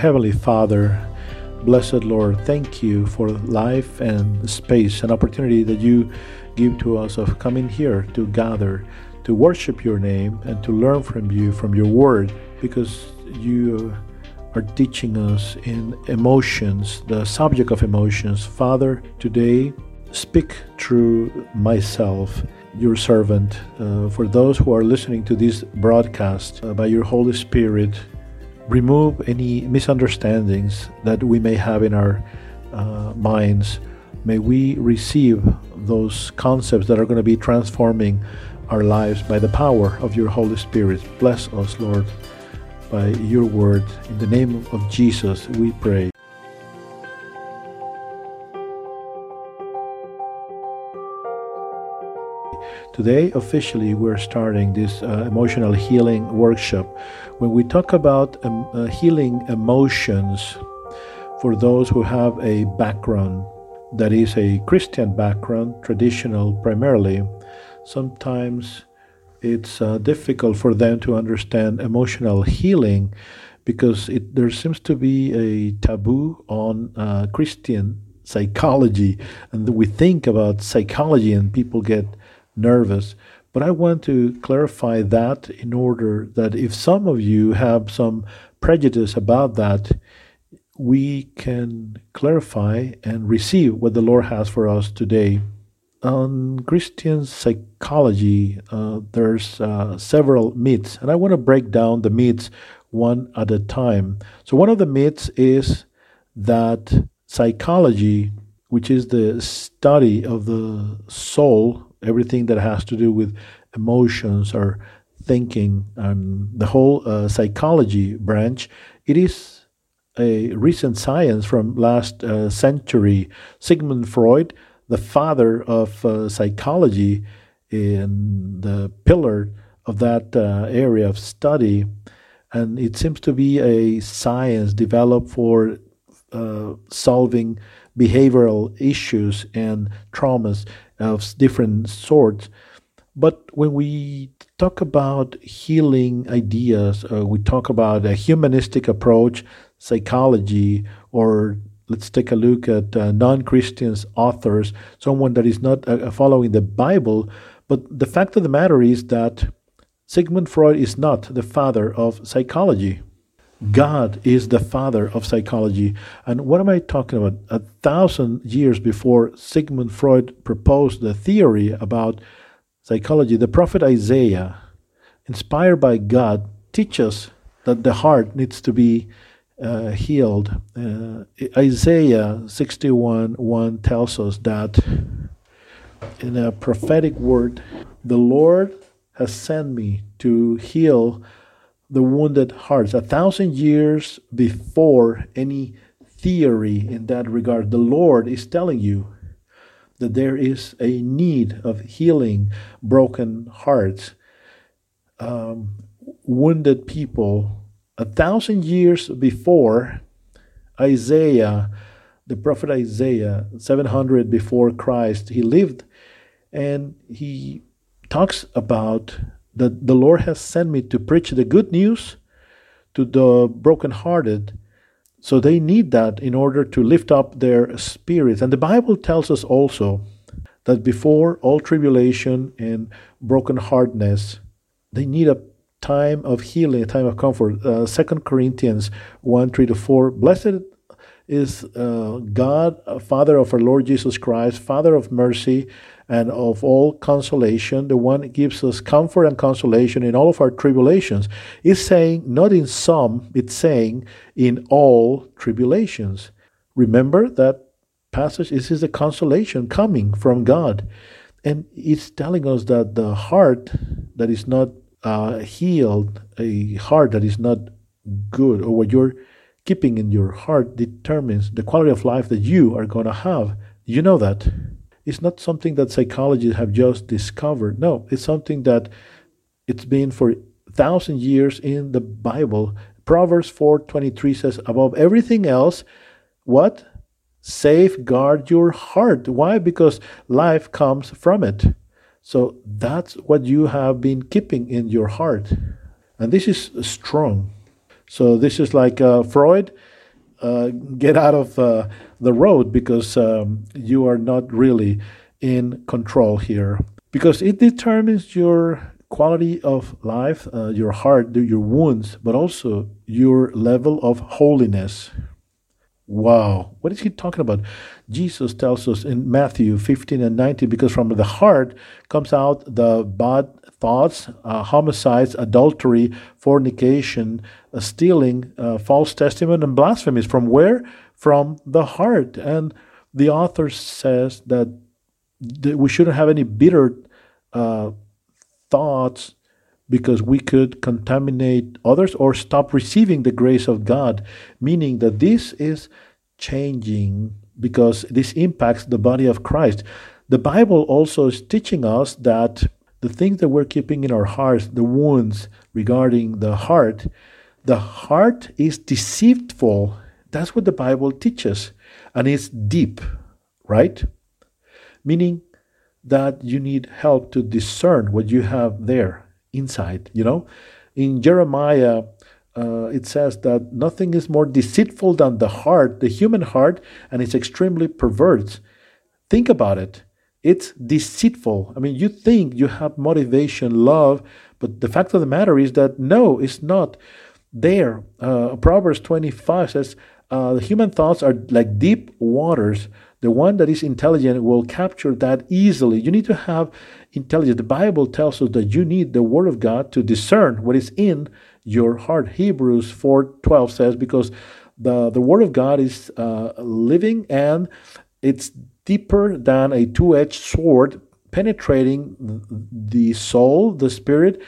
Heavenly Father, blessed Lord, thank you for life and space and opportunity that you give to us of coming here to gather, to worship your name, and to learn from you, from your word, because you are teaching us in emotions, the subject of emotions. Father, today speak through myself, your servant, uh, for those who are listening to this broadcast uh, by your Holy Spirit. Remove any misunderstandings that we may have in our uh, minds. May we receive those concepts that are going to be transforming our lives by the power of your Holy Spirit. Bless us, Lord, by your word. In the name of Jesus, we pray. Today, officially, we're starting this uh, emotional healing workshop. When we talk about um, uh, healing emotions for those who have a background that is a Christian background, traditional primarily, sometimes it's uh, difficult for them to understand emotional healing because it, there seems to be a taboo on uh, Christian psychology. And we think about psychology and people get nervous. But I want to clarify that in order that if some of you have some prejudice about that, we can clarify and receive what the Lord has for us today. On Christian psychology, uh, there's uh, several myths, and I want to break down the myths one at a time. So, one of the myths is that psychology, which is the study of the soul, everything that has to do with emotions or thinking and the whole uh, psychology branch, it is a recent science from last uh, century. Sigmund Freud, the father of uh, psychology, in the pillar of that uh, area of study, and it seems to be a science developed for uh, solving behavioral issues and traumas of different sorts. But when we talk about healing ideas, uh, we talk about a humanistic approach psychology or let's take a look at uh, non-christian authors someone that is not uh, following the bible but the fact of the matter is that sigmund freud is not the father of psychology god is the father of psychology and what am i talking about a thousand years before sigmund freud proposed the theory about psychology the prophet isaiah inspired by god teaches that the heart needs to be uh, healed. Uh, Isaiah 61 1 tells us that in a prophetic word, the Lord has sent me to heal the wounded hearts. A thousand years before any theory in that regard, the Lord is telling you that there is a need of healing broken hearts, um, wounded people a thousand years before Isaiah, the prophet Isaiah, 700 before Christ, he lived and he talks about that the Lord has sent me to preach the good news to the brokenhearted. So they need that in order to lift up their spirits. And the Bible tells us also that before all tribulation and brokenheartedness, they need a time of healing, a time of comfort. Uh, Second Corinthians 1 3 to 4. Blessed is uh, God, Father of our Lord Jesus Christ, Father of mercy and of all consolation, the one that gives us comfort and consolation in all of our tribulations. Is saying, not in some, it's saying in all tribulations. Remember that passage? This is the consolation coming from God. And it's telling us that the heart that is not uh, healed, a heart that is not good, or what you're keeping in your heart determines the quality of life that you are going to have. You know that. It's not something that psychologists have just discovered. No, it's something that it's been for thousand years in the Bible. Proverbs 4:23 says, "Above everything else, what? Safeguard your heart. Why? Because life comes from it. So that's what you have been keeping in your heart. And this is strong. So this is like uh, Freud get out of uh, the road because um, you are not really in control here. Because it determines your quality of life, uh, your heart, your wounds, but also your level of holiness. Wow, what is he talking about? Jesus tells us in Matthew 15 and 19 because from the heart comes out the bad thoughts, uh, homicides, adultery, fornication, uh, stealing, uh, false testimony, and blasphemies. From where? From the heart. And the author says that, that we shouldn't have any bitter uh, thoughts because we could contaminate others or stop receiving the grace of God, meaning that this is changing because this impacts the body of Christ. The Bible also is teaching us that the things that we're keeping in our hearts, the wounds regarding the heart, the heart is deceitful. That's what the Bible teaches. And it's deep, right? Meaning that you need help to discern what you have there inside. You know, in Jeremiah, uh, it says that nothing is more deceitful than the heart, the human heart, and it's extremely perverse. Think about it. It's deceitful. I mean, you think you have motivation, love, but the fact of the matter is that no, it's not there. Uh, Proverbs 25 says, uh, the human thoughts are like deep waters. The one that is intelligent will capture that easily. You need to have intelligence. The Bible tells us that you need the Word of God to discern what is in your heart. Hebrews 4:12 says, because the, the Word of God is uh, living and it's deeper than a two-edged sword, penetrating the soul, the spirit,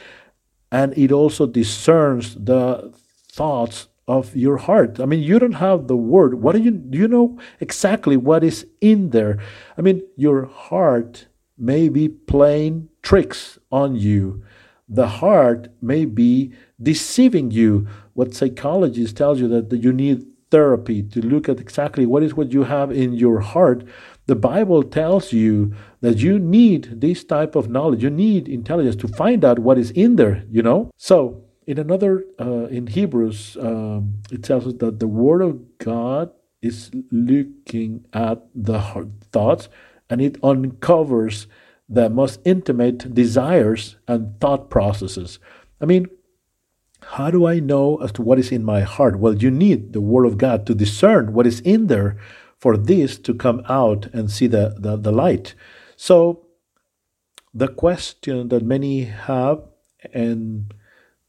and it also discerns the thoughts of your heart. I mean, you don't have the word. What do you do you know exactly what is in there? I mean, your heart may be playing tricks on you. The heart may be deceiving you. What psychologists tells you that you need therapy to look at exactly what is what you have in your heart. The Bible tells you that you need this type of knowledge. You need intelligence to find out what is in there, you know? So in another, uh, in Hebrews, um, it tells us that the Word of God is looking at the heart, thoughts and it uncovers the most intimate desires and thought processes. I mean, how do I know as to what is in my heart? Well, you need the Word of God to discern what is in there for this to come out and see the, the, the light. So, the question that many have, and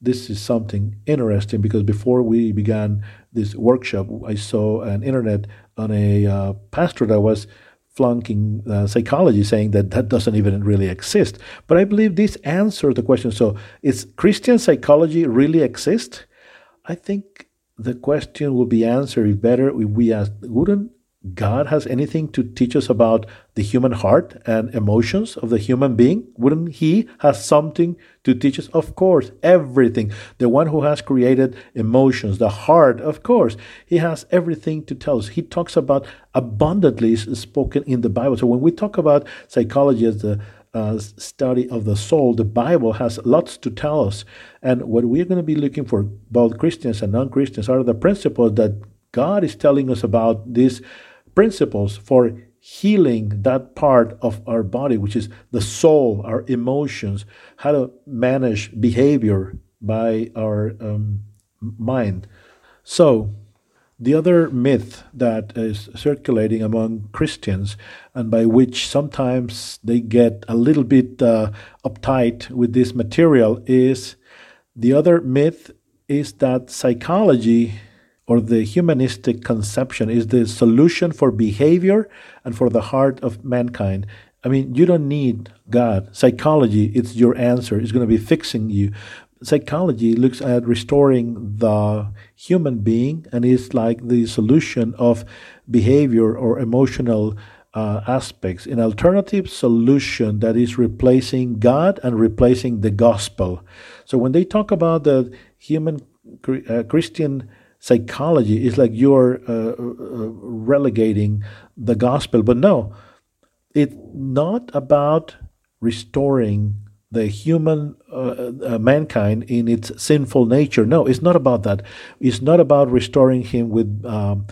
this is something interesting because before we began this workshop, I saw an internet on a uh, pastor that was flunking uh, psychology, saying that that doesn't even really exist. But I believe this answers the question. So, is Christian psychology really exist? I think the question will be answered better if we ask, wouldn't God has anything to teach us about the human heart and emotions of the human being? Wouldn't He have something to teach us? Of course, everything. The one who has created emotions, the heart, of course, He has everything to tell us. He talks about abundantly spoken in the Bible. So when we talk about psychology as the uh, study of the soul, the Bible has lots to tell us. And what we're going to be looking for, both Christians and non Christians, are the principles that God is telling us about these principles for healing that part of our body, which is the soul, our emotions, how to manage behavior by our um, mind. So, the other myth that is circulating among Christians, and by which sometimes they get a little bit uh, uptight with this material, is the other myth is that psychology or the humanistic conception is the solution for behavior and for the heart of mankind. I mean, you don't need God. Psychology, it's your answer. It's going to be fixing you. Psychology looks at restoring the human being and is like the solution of behavior or emotional uh, aspects. An alternative solution that is replacing God and replacing the gospel. So when they talk about the human uh, Christian psychology. It's like you're uh, uh, relegating the gospel. But no, it's not about restoring the human uh, uh, mankind in its sinful nature. No, it's not about that. It's not about restoring him with um,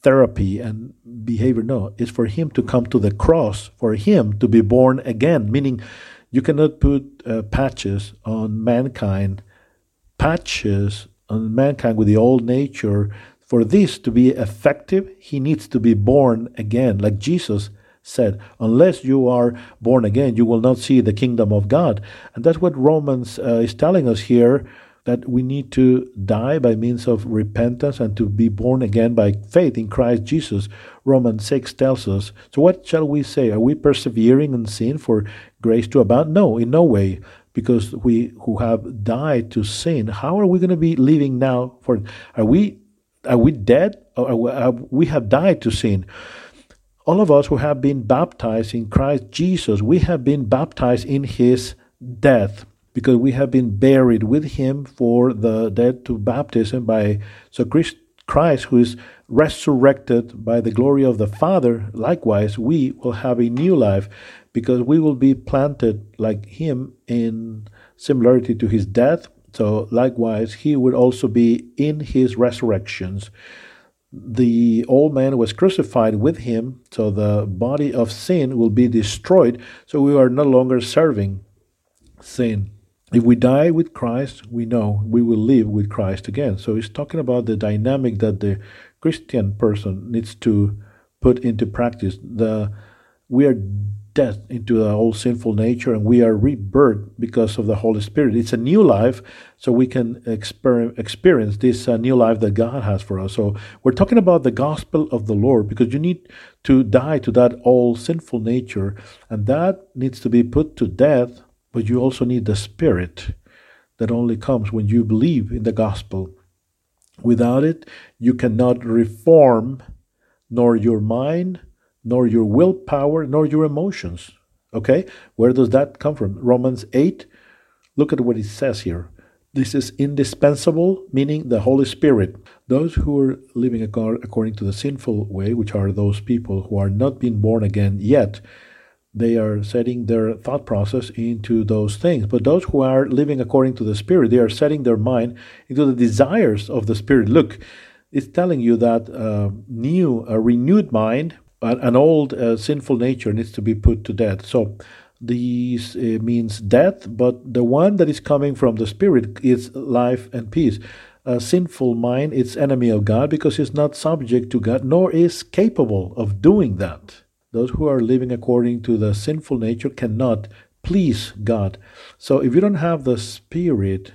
therapy and behavior. No, it's for him to come to the cross, for him to be born again, meaning you cannot put uh, patches on mankind, patches on mankind with the old nature. For this to be effective, he needs to be born again, like Jesus said, Unless you are born again, you will not see the kingdom of God. And that's what Romans uh, is telling us here that we need to die by means of repentance and to be born again by faith in Christ Jesus. Romans 6 tells us. So, what shall we say? Are we persevering in sin for grace to abound? No, in no way. Because we who have died to sin, how are we going to be living now? For are we are we dead? Or are we, have died to sin? all of us who have been baptized in Christ Jesus, we have been baptized in his death because we have been buried with him for the death to baptism by so Christ, Christ who is resurrected by the glory of the Father, likewise we will have a new life because we will be planted like him in similarity to his death. So likewise he would also be in his resurrections the old man was crucified with him, so the body of sin will be destroyed, so we are no longer serving sin. If we die with Christ, we know we will live with Christ again. So he's talking about the dynamic that the Christian person needs to put into practice. The we are death into the old sinful nature and we are rebirth because of the Holy Spirit. It's a new life, so we can exper- experience this uh, new life that God has for us. So we're talking about the gospel of the Lord because you need to die to that old sinful nature, and that needs to be put to death, but you also need the Spirit that only comes when you believe in the gospel. Without it, you cannot reform nor your mind nor your willpower, nor your emotions. Okay? Where does that come from? Romans 8. Look at what it says here. This is indispensable, meaning the Holy Spirit. Those who are living according to the sinful way, which are those people who are not being born again yet, they are setting their thought process into those things. But those who are living according to the Spirit, they are setting their mind into the desires of the Spirit. Look, it's telling you that uh, new, a renewed mind an old uh, sinful nature needs to be put to death. So this uh, means death, but the one that is coming from the Spirit is life and peace. A sinful mind is enemy of God because it's not subject to God, nor is capable of doing that. Those who are living according to the sinful nature cannot please God. So if you don't have the Spirit,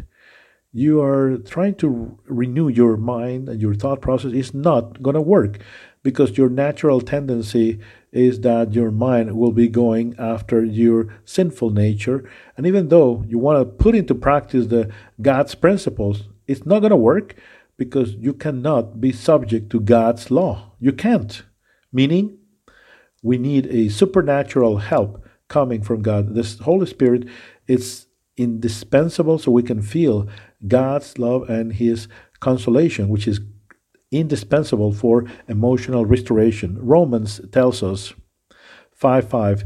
you are trying to renew your mind and your thought process is not going to work because your natural tendency is that your mind will be going after your sinful nature. And even though you want to put into practice the God's principles it's not going to work because you cannot be subject to God's law. You can't. Meaning we need a supernatural help coming from God. This Holy Spirit is indispensable so we can feel God's love and his consolation which is indispensable for emotional restoration. Romans tells us 5 5,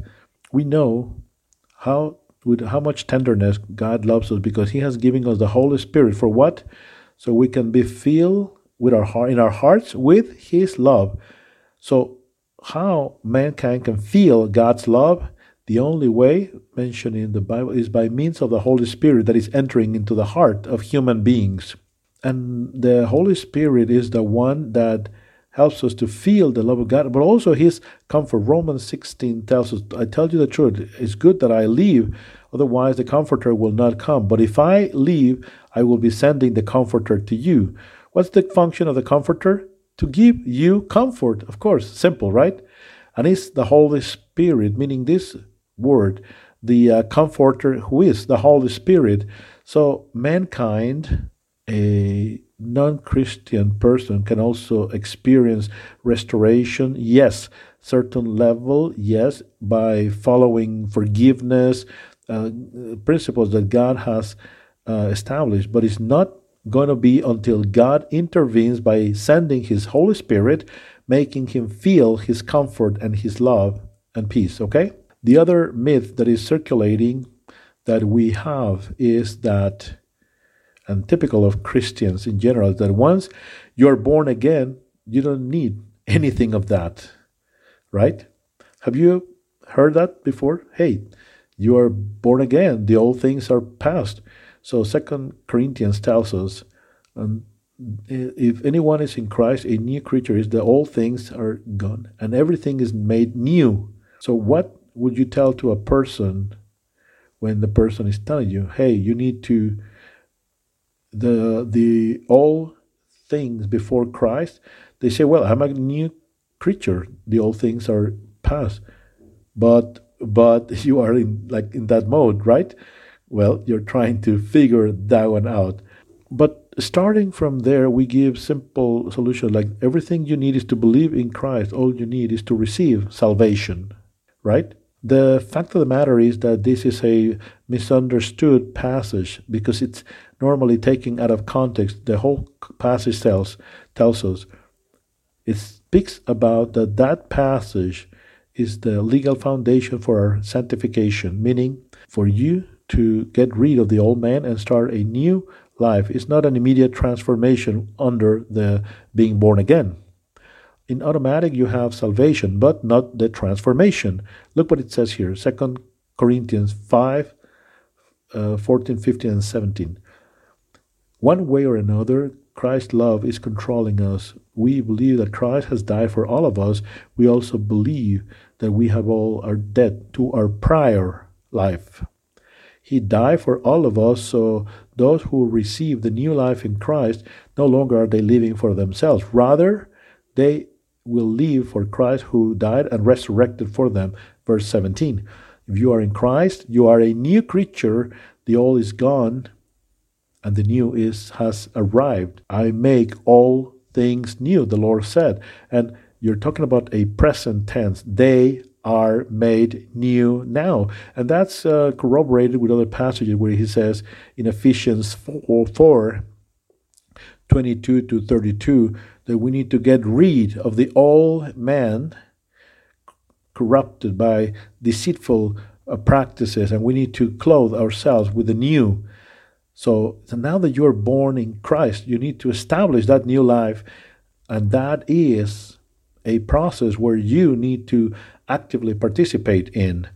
we know how with how much tenderness God loves us because He has given us the Holy Spirit for what? So we can be filled with our heart in our hearts with His love. So how mankind can feel God's love? The only way mentioned in the Bible is by means of the Holy Spirit that is entering into the heart of human beings. And the Holy Spirit is the one that helps us to feel the love of God, but also His comfort. Romans 16 tells us, I tell you the truth, it's good that I leave, otherwise the Comforter will not come. But if I leave, I will be sending the Comforter to you. What's the function of the Comforter? To give you comfort, of course, simple, right? And it's the Holy Spirit, meaning this word, the uh, Comforter who is the Holy Spirit. So mankind a non Christian person can also experience restoration, yes, certain level, yes, by following forgiveness, uh, principles that God has uh, established, but it's not going to be until God intervenes by sending His Holy Spirit, making him feel His comfort and His love and peace, okay? The other myth that is circulating that we have is that, and typical of Christians in general, that once you're born again, you don't need anything of that, right? Have you heard that before? Hey, you are born again. The old things are past. So Second Corinthians tells us, um, if anyone is in Christ, a new creature is. The old things are gone, and everything is made new. So what would you tell to a person when the person is telling you, "Hey, you need to the the all things before Christ"? They say, "Well, I'm a new creature. The old things are past." But but you are in like in that mode, right? Well, you're trying to figure that one out. But starting from there, we give simple solution like everything you need is to believe in Christ. All you need is to receive salvation, right? The fact of the matter is that this is a misunderstood passage because it's normally taken out of context. The whole passage tells tells us it speaks about that that passage is the legal foundation for our sanctification, meaning for you to get rid of the old man and start a new life. It's not an immediate transformation under the being born again. In automatic, you have salvation, but not the transformation. Look what it says here 2 Corinthians 5 uh, 14, 15, and 17. One way or another, Christ's love is controlling us. We believe that Christ has died for all of us. We also believe that we have all our debt to our prior life. He died for all of us, so those who receive the new life in Christ no longer are they living for themselves. Rather, they will live for Christ who died and resurrected for them. Verse 17. If you are in Christ, you are a new creature. The old is gone, and the new is has arrived. I make all things new, the Lord said. And you're talking about a present tense. They are made new now. And that's uh, corroborated with other passages where he says in Ephesians 4, 4 22 to 32 that we need to get rid of the old man corrupted by deceitful uh, practices and we need to clothe ourselves with the new. So, so now that you're born in Christ, you need to establish that new life, and that is a process where you need to actively participate in.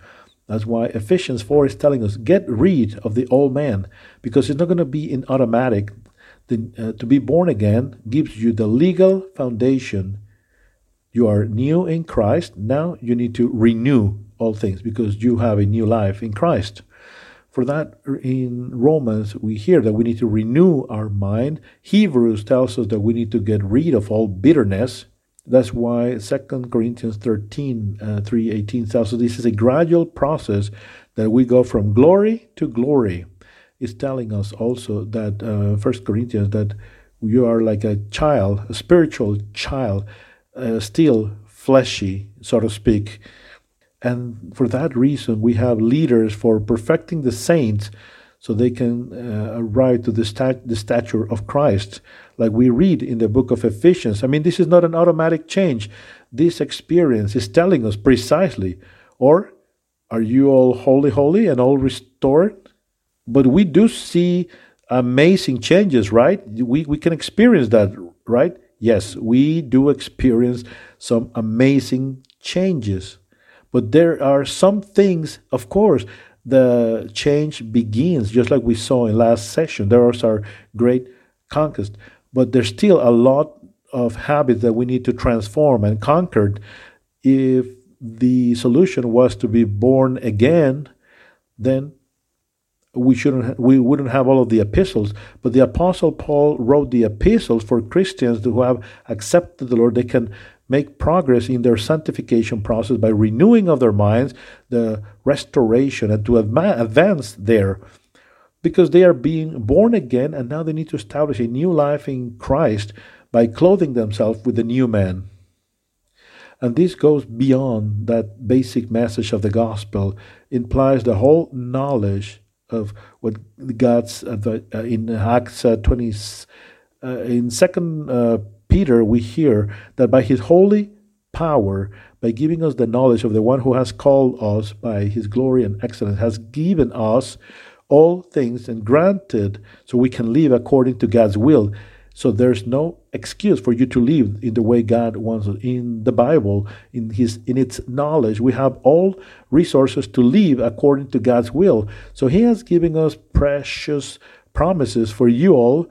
That's why Ephesians 4 is telling us get rid of the old man because it's not going to be in automatic. The, uh, to be born again gives you the legal foundation. You are new in Christ. Now you need to renew all things because you have a new life in Christ. For that, in Romans, we hear that we need to renew our mind. Hebrews tells us that we need to get rid of all bitterness. That's why 2 Corinthians 13, uh, 3, 18 tells us this is a gradual process that we go from glory to glory. It's telling us also that uh, 1 Corinthians that you are like a child, a spiritual child, uh, still fleshy, so to speak. And for that reason, we have leaders for perfecting the saints so they can uh, arrive to the, stat- the stature of Christ, like we read in the book of Ephesians. I mean, this is not an automatic change. This experience is telling us precisely, or are you all holy, holy, and all restored? But we do see amazing changes, right? We, we can experience that, right? Yes, we do experience some amazing changes. But there are some things, of course, the change begins, just like we saw in last session. There was our great conquest, but there's still a lot of habits that we need to transform and conquer. If the solution was to be born again, then we shouldn't we wouldn't have all of the epistles but the apostle paul wrote the epistles for christians who have accepted the lord they can make progress in their sanctification process by renewing of their minds, the restoration, and to advance there because they are being born again and now they need to establish a new life in Christ by clothing themselves with the new man. And this goes beyond that basic message of the gospel, it implies the whole knowledge of what God's uh, in Acts uh, 20 uh, in second Peter, we hear that by his holy power, by giving us the knowledge of the one who has called us by his glory and excellence, has given us all things and granted so we can live according to God's will. So there's no excuse for you to live in the way God wants it. In the Bible, in his in its knowledge, we have all resources to live according to God's will. So he has given us precious promises for you all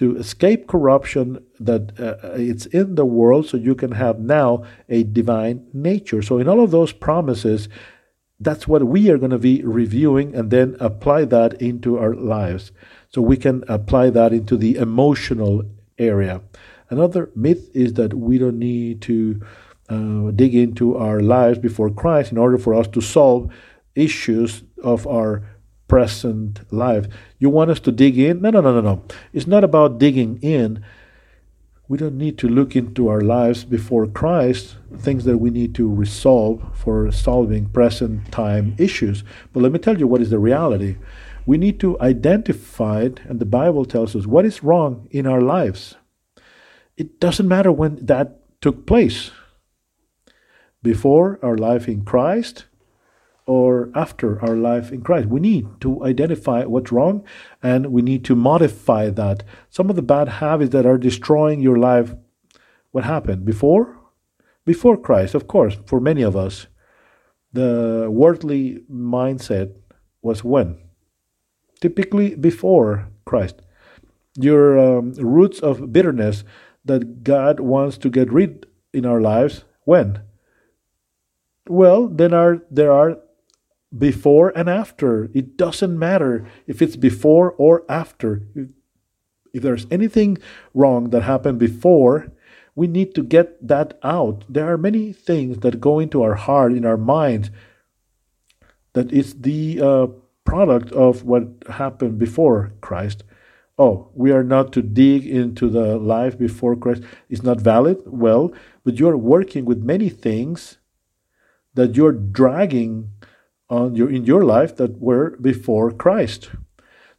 to escape corruption that uh, it's in the world so you can have now a divine nature. So in all of those promises, that's what we are going to be reviewing and then apply that into our lives. So we can apply that into the emotional area. Another myth is that we don't need to uh, dig into our lives before Christ in order for us to solve issues of our present life. You want us to dig in? No, no, no, no, no. It's not about digging in. We don't need to look into our lives before Christ, things that we need to resolve for solving present time issues. But let me tell you what is the reality. We need to identify it, and the Bible tells us what is wrong in our lives. It doesn't matter when that took place before our life in Christ or after our life in Christ. We need to identify what's wrong and we need to modify that. Some of the bad habits that are destroying your life, what happened? Before? Before Christ, of course, for many of us. The worldly mindset was when? Typically before Christ. Your um, roots of bitterness that God wants to get rid in our lives, when? Well, then are there are before and after. It doesn't matter if it's before or after. If there's anything wrong that happened before, we need to get that out. There are many things that go into our heart, in our mind, that is the uh, product of what happened before Christ. Oh, we are not to dig into the life before Christ. It's not valid? Well, but you're working with many things that you're dragging on your in your life that were before Christ.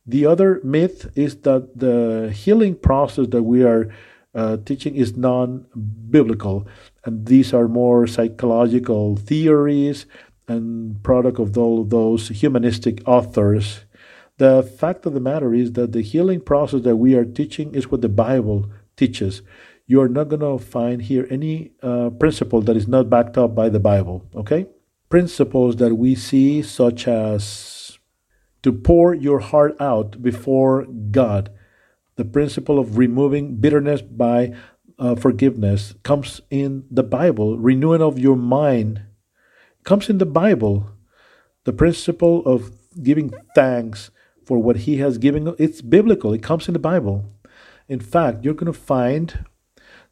The other myth is that the healing process that we are uh, teaching is non-biblical, and these are more psychological theories and product of all those humanistic authors. The fact of the matter is that the healing process that we are teaching is what the Bible teaches. You are not going to find here any uh, principle that is not backed up by the Bible. Okay principles that we see, such as to pour your heart out before God. The principle of removing bitterness by uh, forgiveness comes in the Bible. Renewing of your mind comes in the Bible. The principle of giving thanks for what He has given, it's biblical. It comes in the Bible. In fact, you're going to find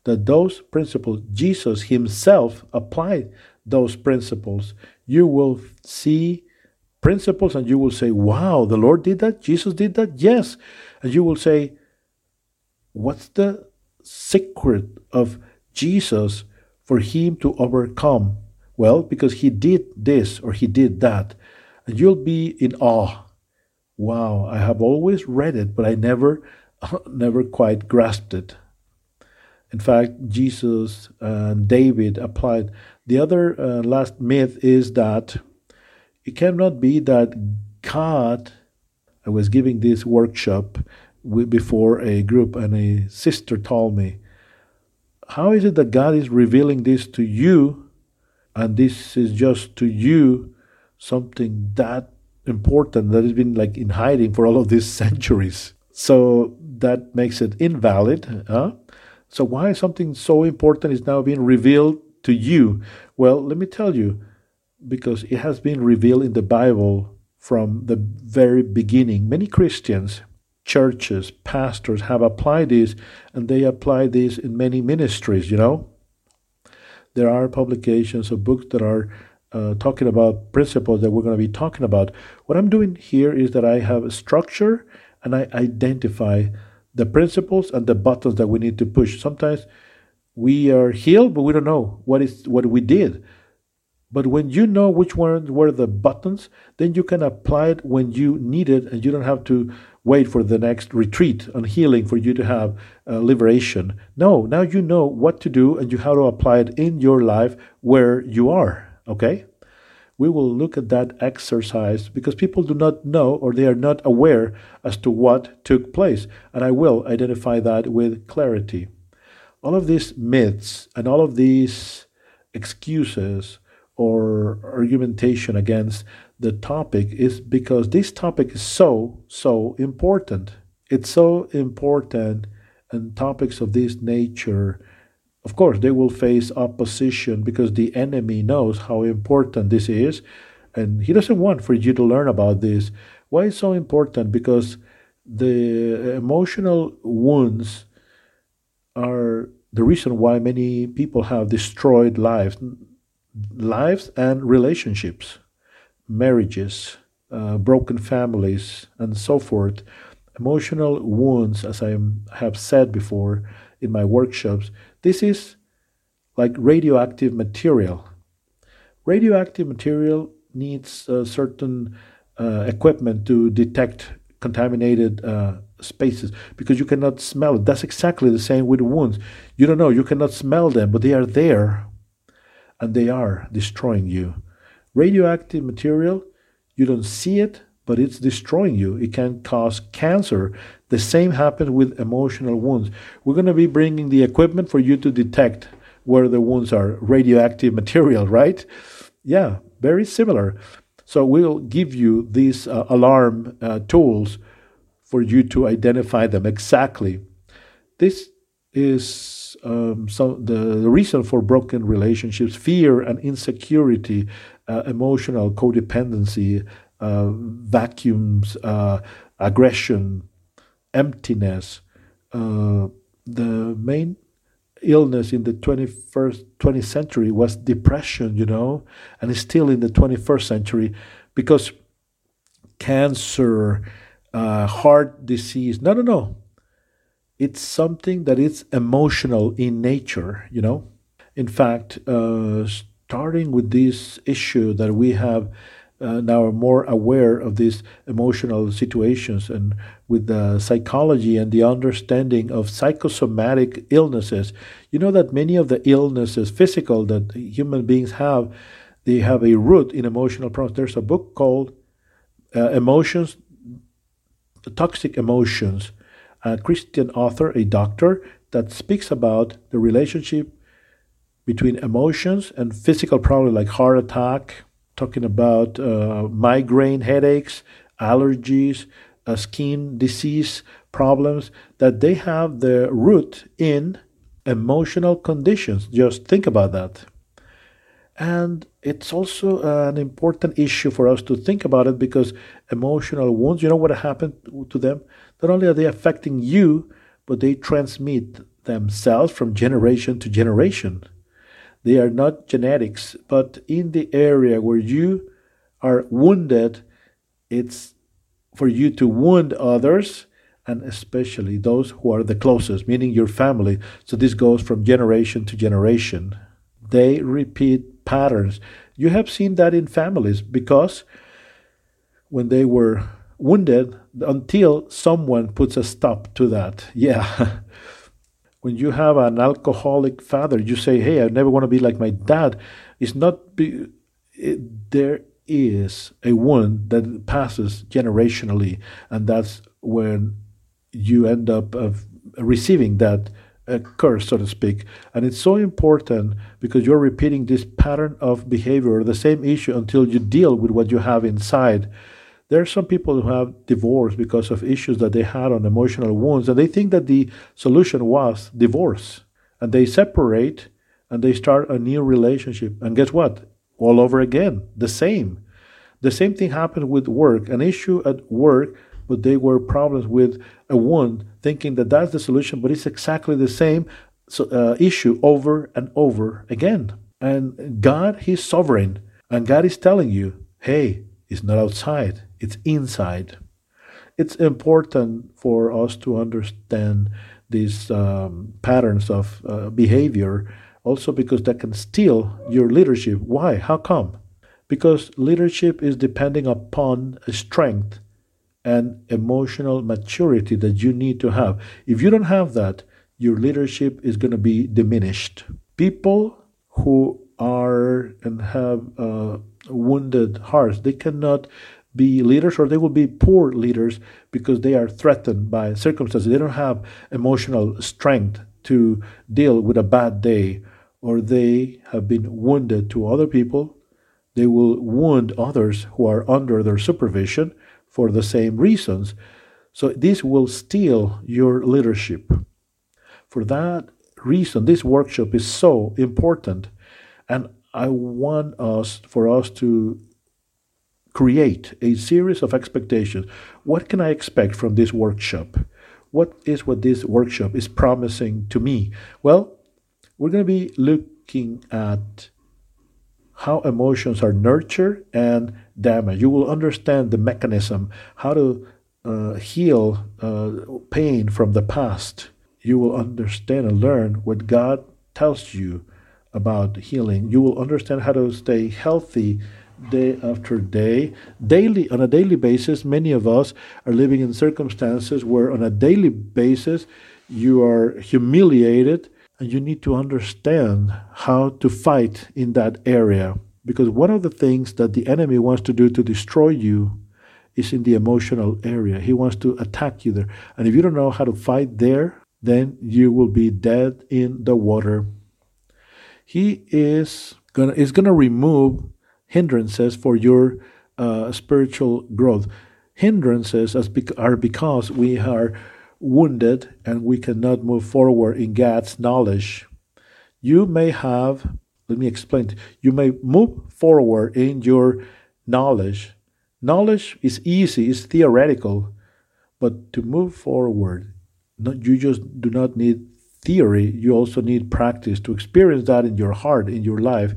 that those principles, Jesus Himself applied those principles, you will see principles and you will say, Wow, the Lord did that? Jesus did that? Yes. And you will say, What's the secret of Jesus for him to overcome? Well, because he did this or he did that. And you'll be in awe. Wow, I have always read it, but I never never quite grasped it. In fact, Jesus and David applied the other uh, last myth is that it cannot be that God. I was giving this workshop before a group, and a sister told me, How is it that God is revealing this to you, and this is just to you something that important that has been like in hiding for all of these centuries? So that makes it invalid. Huh? So why something so important is now being revealed to you? Well, let me tell you, because it has been revealed in the Bible from the very beginning. Many Christians, churches, pastors have applied this, and they apply this in many ministries, you know. There are publications of books that are uh, talking about principles that we're going to be talking about. What I'm doing here is that I have a structure and I identify the principles and the buttons that we need to push. Sometimes we are healed, but we don't know what is what we did. But when you know which ones were the buttons, then you can apply it when you need it, and you don't have to wait for the next retreat on healing for you to have uh, liberation. No, now you know what to do and you how to apply it in your life where you are. Okay. we will look at that exercise because people do not know or they are not aware as to what took place. And I will identify that with clarity. All of these myths and all of these excuses or argumentation against the topic is because this topic is so, so important. It's so important, and topics of this nature, of course, they will face opposition because the enemy knows how important this is, and he doesn't want for you to learn about this. Why is so important? Because the emotional wounds are the reason why many people have destroyed lives, lives and relationships marriages, uh, broken families, and so forth. Emotional wounds, as I have said before in my workshops, this is like radioactive material. Radioactive material needs certain uh, equipment to detect contaminated uh, spaces because you cannot smell it. That's exactly the same with wounds. You don't know, you cannot smell them, but they are there and they are destroying you. Radioactive material, you don't see it, but it's destroying you. It can cause cancer. The same happens with emotional wounds. We're going to be bringing the equipment for you to detect where the wounds are radioactive material, right? Yeah, very similar. So we'll give you these uh, alarm uh, tools for you to identify them exactly. This is um, so the, the reason for broken relationships fear and insecurity uh, emotional codependency uh, vacuums uh, aggression emptiness uh, the main illness in the 21st 20th century was depression you know and it's still in the 21st century because cancer uh, heart disease. No no no. It's something that is emotional in nature, you know. In fact, uh, starting with this issue that we have uh, now are more aware of these emotional situations and with the psychology and the understanding of psychosomatic illnesses you know that many of the illnesses physical that human beings have they have a root in emotional problems. There's a book called uh, emotions toxic emotions a Christian author, a doctor, that speaks about the relationship between emotions and physical problems like heart attack, talking about uh, migraine headaches, allergies, uh, skin disease problems, that they have the root in emotional conditions. Just think about that. And it's also uh, an important issue for us to think about it because emotional wounds, you know what happened to them? Not only are they affecting you, but they transmit themselves from generation to generation. They are not genetics, but in the area where you are wounded, it's for you to wound others and especially those who are the closest, meaning your family. So this goes from generation to generation. They repeat patterns. You have seen that in families because when they were wounded until someone puts a stop to that. Yeah. when you have an alcoholic father, you say, "Hey, I never want to be like my dad." It's not be, it, there is a wound that passes generationally, and that's when you end up of receiving that uh, curse, so to speak. And it's so important because you're repeating this pattern of behavior, the same issue, until you deal with what you have inside. There are some people who have divorced because of issues that they had on emotional wounds, and they think that the solution was divorce. And they separate and they start a new relationship. And guess what? All over again, the same. The same thing happened with work. An issue at work, but they were problems with a wound, thinking that that's the solution, but it's exactly the same uh, issue over and over again. And God, He's sovereign. And God is telling you, hey, it's not outside, it's inside. It's important for us to understand these um, patterns of uh, behavior also because that can steal your leadership. Why? How come? Because leadership is depending upon a strength and emotional maturity that you need to have. If you don't have that, your leadership is going to be diminished. People who are and have uh, wounded hearts. They cannot be leaders or they will be poor leaders because they are threatened by circumstances. They don't have emotional strength to deal with a bad day or they have been wounded to other people. They will wound others who are under their supervision for the same reasons. So this will steal your leadership. For that reason, this workshop is so important. And I want us for us to create a series of expectations. What can I expect from this workshop? What is what this workshop is promising to me? Well, we're going to be looking at how emotions are nurtured and damaged. You will understand the mechanism, how to uh, heal uh, pain from the past. You will understand and learn what God tells you about healing. You will understand how to stay healthy day after day. Daily, on a daily basis, many of us are living in circumstances where, on a daily basis, you are humiliated and you need to understand how to fight in that area. Because one of the things that the enemy wants to do to destroy you is in the emotional area. He wants to attack you there. And if you don't know how to fight there, then you will be dead in the water. He is gonna is gonna remove hindrances for your uh, spiritual growth. Hindrances are because we are wounded and we cannot move forward in God's knowledge. You may have, let me explain, you may move forward in your knowledge. Knowledge is easy, it's theoretical, but to move forward, you just do not need theory, you also need practice to experience that in your heart, in your life.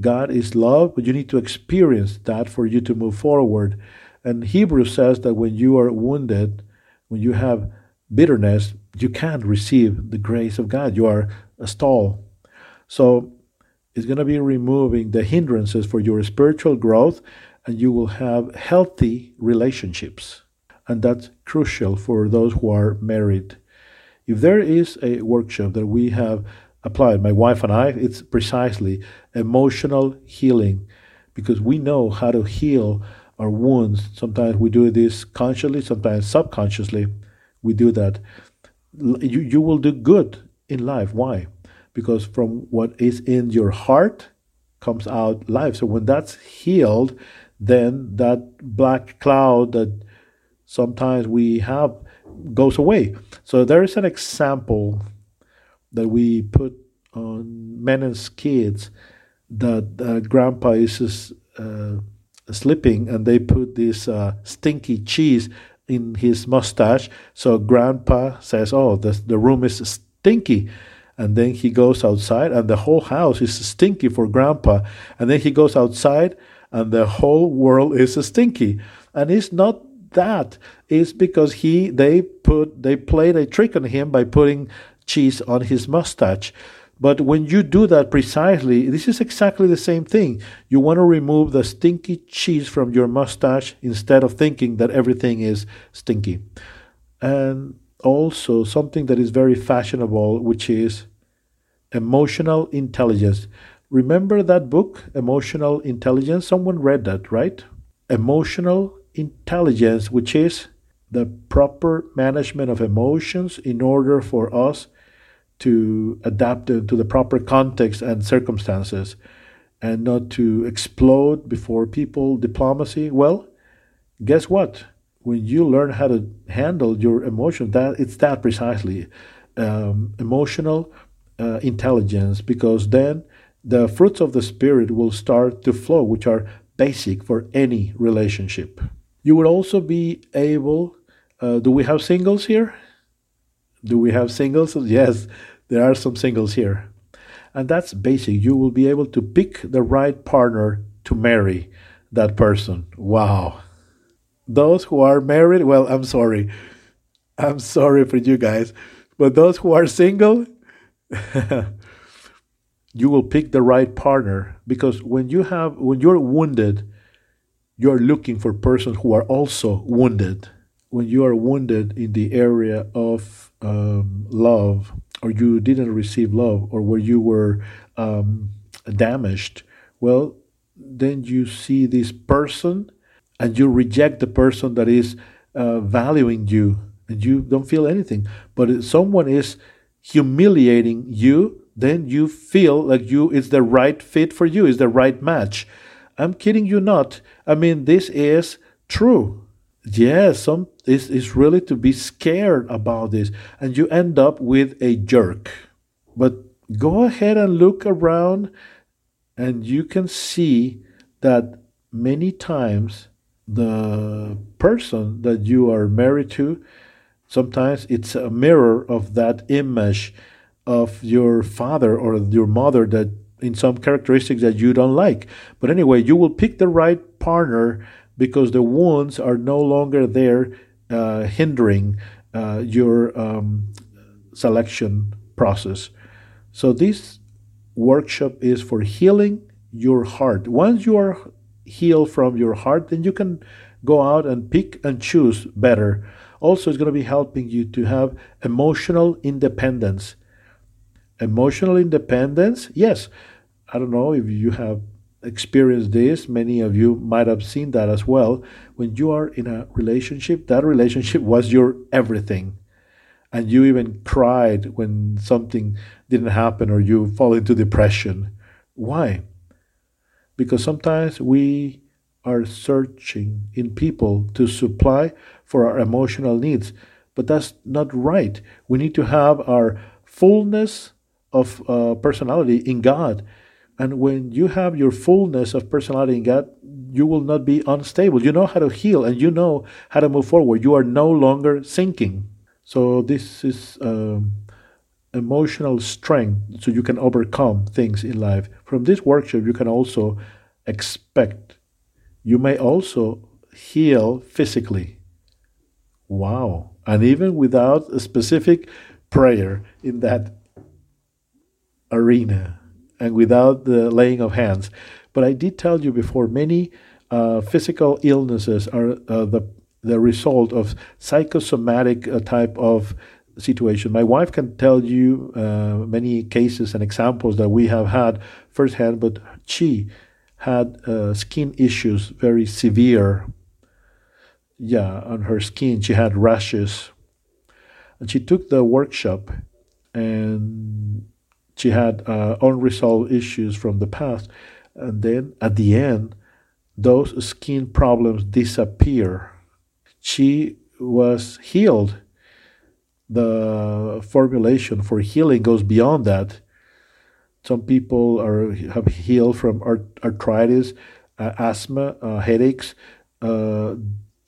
God is love, but you need to experience that for you to move forward. And Hebrews says that when you are wounded, when you have bitterness, you can't receive the grace of God. You are a stall. So it's going to be removing the hindrances for your spiritual growth, and you will have healthy relationships. And that's crucial for those who are married. If there is a workshop that we have applied, my wife and I, it's precisely emotional healing because we know how to heal our wounds. Sometimes we do this consciously, sometimes subconsciously. We do that. You, you will do good in life. Why? Because from what is in your heart comes out life. So when that's healed, then that black cloud that sometimes we have goes away. So there is an example that we put on men and kids that uh, grandpa is uh, sleeping and they put this uh, stinky cheese in his mustache. So grandpa says, Oh, the, the room is stinky. And then he goes outside and the whole house is stinky for grandpa. And then he goes outside and the whole world is stinky. And it's not that. It's because he they put they played a trick on him by putting cheese on his mustache. But when you do that precisely, this is exactly the same thing. You want to remove the stinky cheese from your mustache instead of thinking that everything is stinky. And also, something that is very fashionable, which is emotional intelligence. Remember that book, Emotional Intelligence? Someone read that, right? Emotional intelligence, which is the proper management of emotions in order for us to adapt to the proper context and circumstances and not to explode before people diplomacy well guess what when you learn how to handle your emotions that it's that precisely um, emotional uh, intelligence because then the fruits of the spirit will start to flow which are basic for any relationship you will also be able uh, do we have singles here? Do we have singles? Yes, there are some singles here. And that's basic. You will be able to pick the right partner to marry that person. Wow. Those who are married, well, I'm sorry. I'm sorry for you guys. But those who are single, you will pick the right partner because when you have when you're wounded, you're looking for persons who are also wounded when you are wounded in the area of um, love, or you didn't receive love, or where you were um, damaged, well, then you see this person and you reject the person that is uh, valuing you and you don't feel anything. But if someone is humiliating you, then you feel like you it's the right fit for you, it's the right match. I'm kidding you not. I mean, this is true. Yes, some is is really to be scared about this, and you end up with a jerk. But go ahead and look around, and you can see that many times the person that you are married to sometimes it's a mirror of that image of your father or your mother that in some characteristics that you don't like but anyway you will pick the right partner because the wounds are no longer there uh, hindering uh, your um, selection process so this workshop is for healing your heart once you are healed from your heart, then you can go out and pick and choose better. Also, it's going to be helping you to have emotional independence. Emotional independence, yes. I don't know if you have experienced this. Many of you might have seen that as well. When you are in a relationship, that relationship was your everything. And you even cried when something didn't happen or you fall into depression. Why? because sometimes we are searching in people to supply for our emotional needs, but that's not right. We need to have our fullness of uh, personality in God. And when you have your fullness of personality in God, you will not be unstable. You know how to heal and you know how to move forward. You are no longer sinking. So, this is um, emotional strength so you can overcome things in life. From this workshop, you can also expect. You may also heal physically. Wow. And even without a specific prayer in that arena and without the laying of hands. But I did tell you before many uh, physical illnesses are uh, the, the result of psychosomatic uh, type of situation. My wife can tell you uh, many cases and examples that we have had firsthand, but she had uh, skin issues, very severe. Yeah, on her skin, she had rashes. And she took the workshop and she had uh, unresolved issues from the past. And then at the end, those skin problems disappear. She was healed the formulation for healing goes beyond that. Some people are have healed from art, arthritis, uh, asthma, uh, headaches. Uh,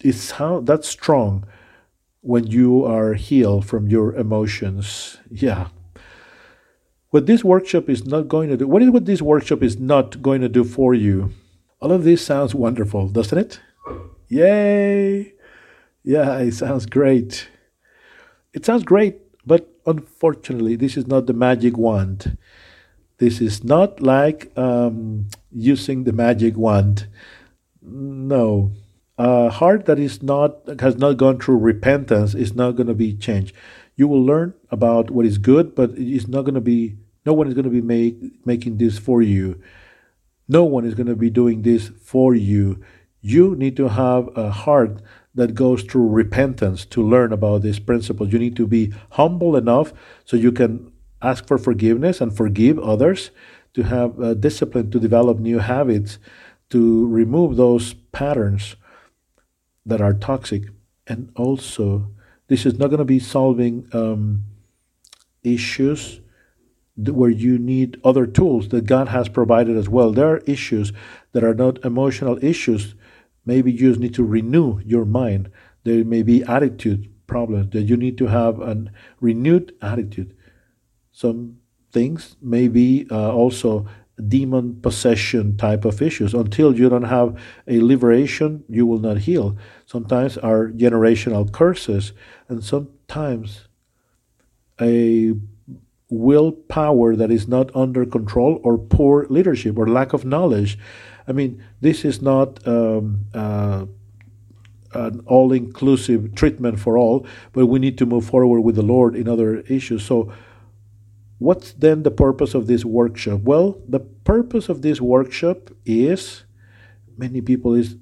it's how that's strong when you are healed from your emotions. Yeah. What this workshop is not going to do, what is what this workshop is not going to do for you? All of this sounds wonderful, doesn't it? Yay! Yeah, it sounds great. It sounds great, but unfortunately, this is not the magic wand. This is not like um, using the magic wand. No. A heart that is not has not gone through repentance is not going to be changed. You will learn about what is good, but it's not going to be. No one is going to be make, making this for you. No one is going to be doing this for you. You need to have a heart that goes through repentance to learn about this principle. You need to be humble enough so you can ask for forgiveness and forgive others, to have a discipline to develop new habits, to remove those patterns that are toxic. And also, this is not going to be solving um, issues where you need other tools that God has provided as well. There are issues that are not emotional issues Maybe you just need to renew your mind. There may be attitude problems that you need to have a renewed attitude. Some things may be uh, also demon possession type of issues. Until you don't have a liberation, you will not heal. Sometimes are generational curses, and sometimes a willpower that is not under control or poor leadership or lack of knowledge I mean, this is not um, uh, an all inclusive treatment for all, but we need to move forward with the Lord in other issues. So, What's then the purpose of this workshop? Well, the purpose of this workshop is many people is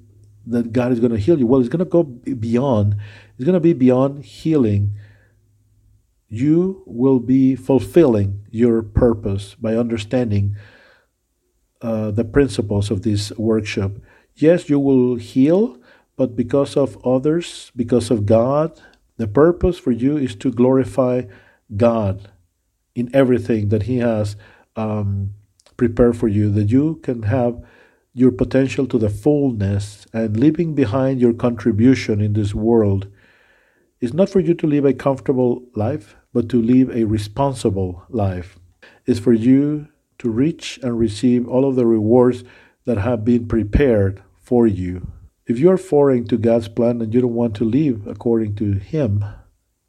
that God is going to heal you. Well, it's going to go beyond. It's going to be beyond healing. You will be fulfilling your purpose by understanding uh, the principles of this workshop. Yes, you will heal, but because of others, because of God, the purpose for you is to glorify God in everything that He has um, prepared for you, that you can have your potential to the fullness and leaving behind your contribution in this world is not for you to live a comfortable life, but to live a responsible life. It's for you to reach and receive all of the rewards that have been prepared for you. If you are foreign to God's plan and you don't want to live according to Him,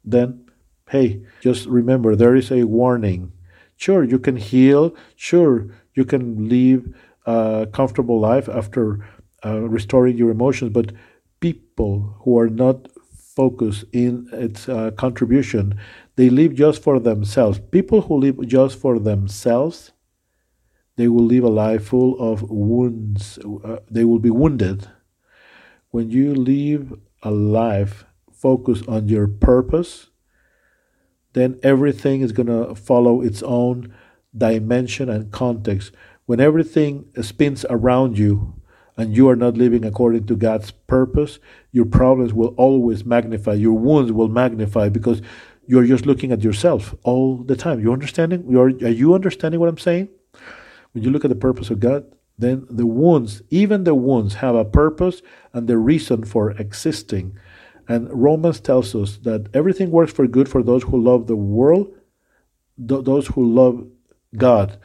then hey, just remember there is a warning. Sure, you can heal. Sure, you can live a comfortable life after uh, restoring your emotions, but people who are not focused in its uh, contribution, they live just for themselves. People who live just for themselves, they will live a life full of wounds. Uh, they will be wounded. When you live a life focused on your purpose, then everything is going to follow its own dimension and context. When everything spins around you and you are not living according to God's purpose, your problems will always magnify, your wounds will magnify because you're just looking at yourself all the time. You understanding? You're, are you understanding what I'm saying? When you look at the purpose of God, then the wounds, even the wounds, have a purpose and the reason for existing. And Romans tells us that everything works for good for those who love the world, th- those who love God.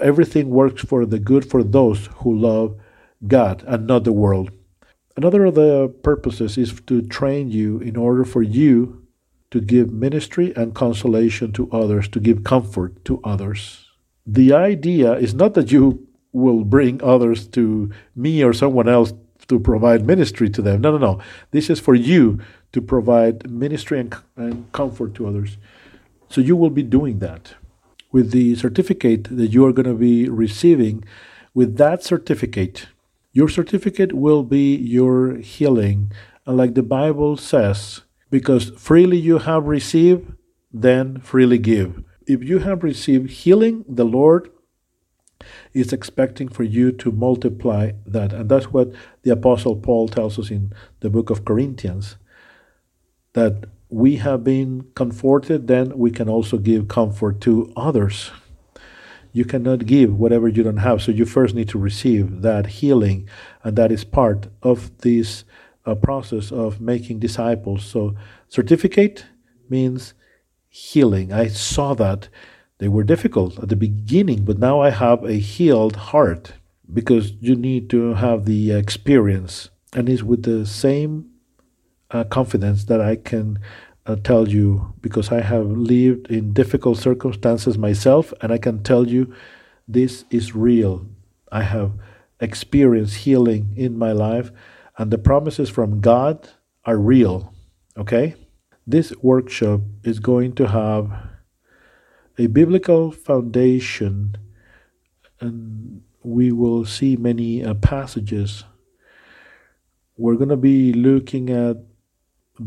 Everything works for the good for those who love God and not the world. Another of the purposes is to train you in order for you to give ministry and consolation to others, to give comfort to others. The idea is not that you will bring others to me or someone else to provide ministry to them. No, no, no. This is for you to provide ministry and, and comfort to others. So you will be doing that. With the certificate that you are going to be receiving, with that certificate, your certificate will be your healing. And like the Bible says, because freely you have received, then freely give. If you have received healing, the Lord is expecting for you to multiply that. And that's what the Apostle Paul tells us in the book of Corinthians that we have been comforted, then we can also give comfort to others. You cannot give whatever you don't have, so you first need to receive that healing, and that is part of this uh, process of making disciples. So, certificate means healing. I saw that they were difficult at the beginning, but now I have a healed heart because you need to have the experience. And it's with the same uh, confidence that I can uh, tell you because I have lived in difficult circumstances myself, and I can tell you this is real. I have experienced healing in my life, and the promises from God are real. Okay? This workshop is going to have a biblical foundation, and we will see many uh, passages. We're going to be looking at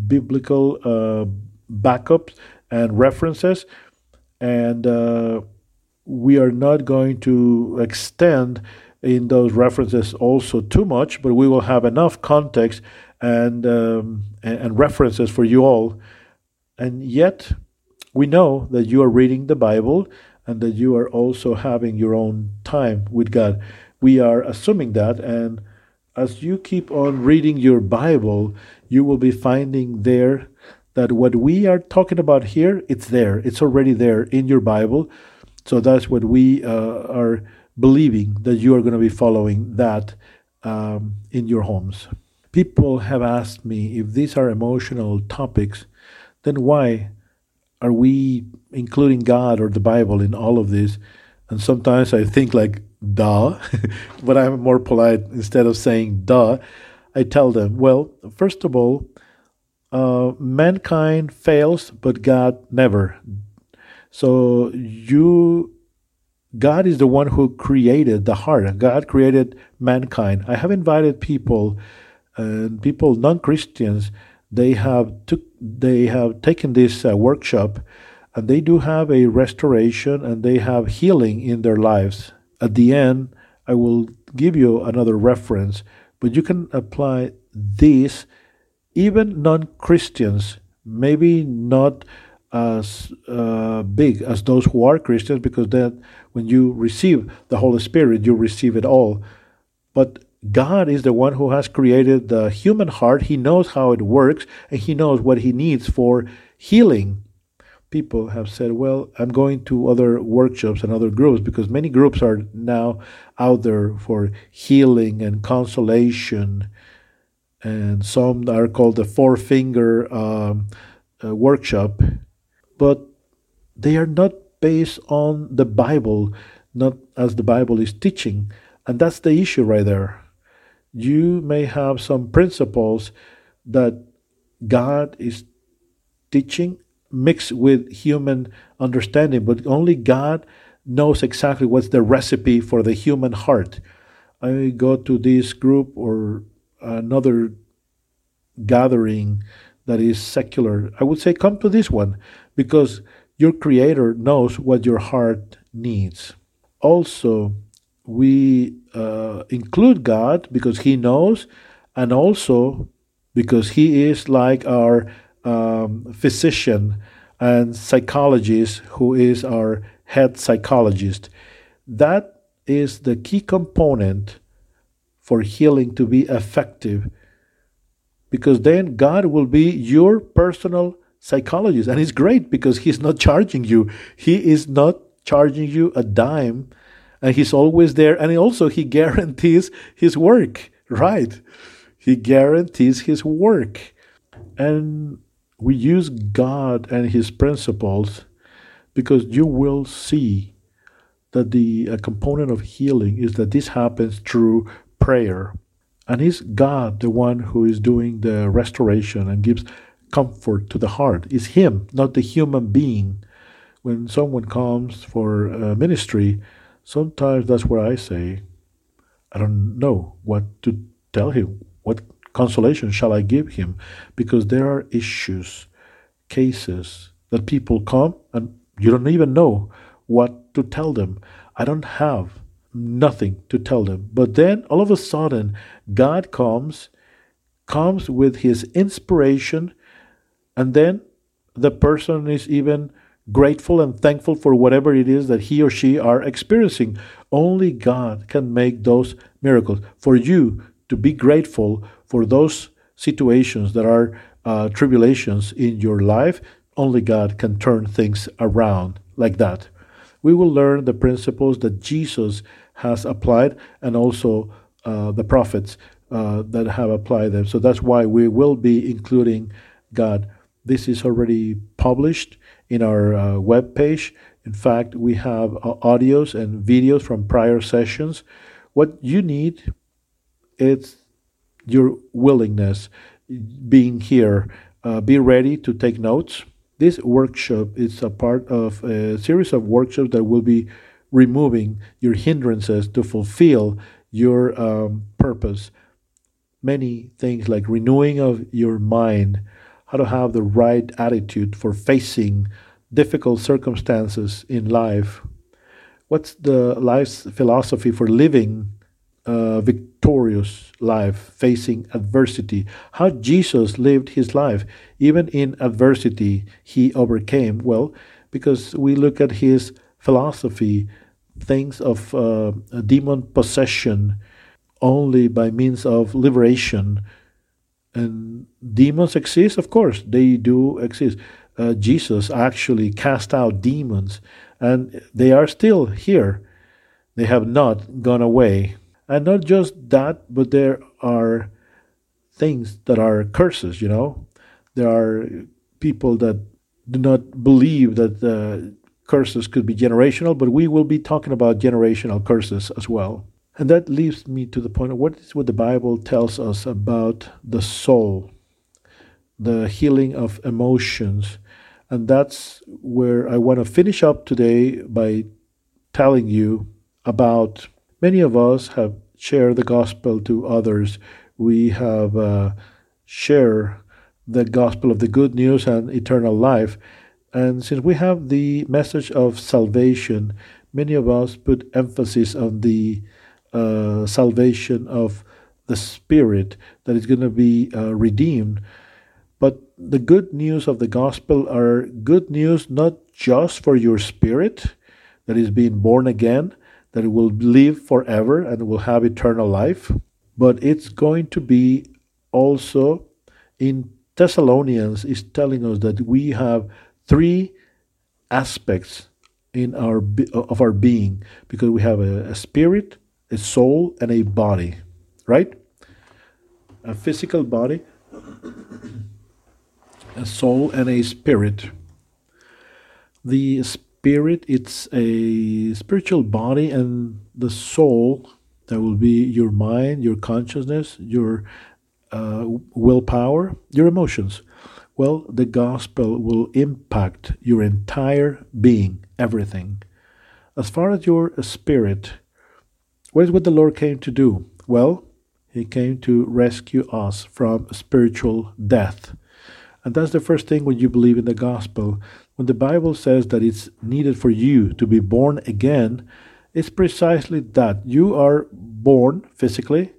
biblical uh, backups and references, and uh, we are not going to extend in those references also too much, but we will have enough context and um, and, and references for you all. And yet, we know that you are reading the Bible and that you are also having your own time with God. We are assuming that, and as you keep on reading your Bible, you will be finding there that what we are talking about here, it's there. It's already there in your Bible. So that's what we uh, are believing that you are going to be following that um, in your homes. People have asked me if these are emotional topics, then why are we including God or the Bible in all of this? And sometimes I think like, duh, but I'm more polite. Instead of saying duh, I tell them, well, first of all, uh, mankind fails, but God never. So you God is the one who created the heart. God created mankind. I have invited people and uh, people non-Christians they have took they have taken this uh, workshop and they do have a restoration and they have healing in their lives. At the end, I will give you another reference, but you can apply this even non-Christians, maybe not as uh, big as those who are Christians, because then when you receive the Holy Spirit, you receive it all. But God is the one who has created the human heart. He knows how it works and He knows what He needs for healing. People have said, Well, I'm going to other workshops and other groups because many groups are now out there for healing and consolation. And some are called the Four Finger um, uh, Workshop but they are not based on the Bible, not as the Bible is teaching. And that's the issue right there. You may have some principles that God is teaching mixed with human understanding, but only God knows exactly what's the recipe for the human heart. I go to this group or another gathering that is secular. I would say come to this one because your Creator knows what your heart needs. Also, we uh, include God because He knows, and also because He is like our um, physician and psychologist, who is our head psychologist. That is the key component for healing to be effective because then God will be your personal psychologist. And it's great because he's not charging you. He is not charging you a dime and he's always there. And also he guarantees his work, right? He guarantees his work. And we use God and his principles because you will see that the a component of healing is that this happens through prayer. And is God the one who is doing the restoration and gives comfort to the heart. It's Him, not the human being. When someone comes for uh, ministry, sometimes that's where I say, I don't know what to tell him. What consolation shall I give him? Because there are issues, cases that people come and you don't even know what to tell them. I don't have nothing to tell them. But then all of a sudden, God comes, comes with his inspiration and then the person is even grateful and thankful for whatever it is that he or she are experiencing. Only God can make those miracles. For you to be grateful for those situations that are uh, tribulations in your life, only God can turn things around like that. We will learn the principles that Jesus has applied and also uh, the prophets uh, that have applied them. So that's why we will be including God this is already published in our uh, web page. In fact, we have uh, audios and videos from prior sessions. What you need is your willingness, being here. Uh, be ready to take notes. This workshop is a part of a series of workshops that will be removing your hindrances to fulfill your um, purpose. Many things like renewing of your mind, how to have the right attitude for facing difficult circumstances in life. What's the life's philosophy for living a victorious life, facing adversity? How Jesus lived his life, even in adversity, he overcame. Well, because we look at his philosophy, things of uh, demon possession only by means of liberation and demons exist, of course, they do exist. Uh, Jesus actually cast out demons, and they are still here. They have not gone away. And not just that, but there are things that are curses, you know. There are people that do not believe that the curses could be generational, but we will be talking about generational curses as well. And that leads me to the point of what is what the Bible tells us about the soul, the healing of emotions. And that's where I want to finish up today by telling you about many of us have shared the gospel to others. We have uh, shared the gospel of the good news and eternal life. And since we have the message of salvation, many of us put emphasis on the uh, salvation of the spirit that is going to be uh, redeemed but the good news of the gospel are good news not just for your spirit that is being born again, that it will live forever and will have eternal life, but it's going to be also in Thessalonians is telling us that we have three aspects in our of our being because we have a, a spirit, a soul, and a body, right? A physical body a soul and a spirit. The spirit it's a spiritual body and the soul that will be your mind, your consciousness, your uh, willpower, your emotions. Well, the gospel will impact your entire being, everything. As far as your spirit, what is what the Lord came to do? Well, He came to rescue us from spiritual death. And that's the first thing when you believe in the gospel. When the Bible says that it's needed for you to be born again, it's precisely that. You are born physically,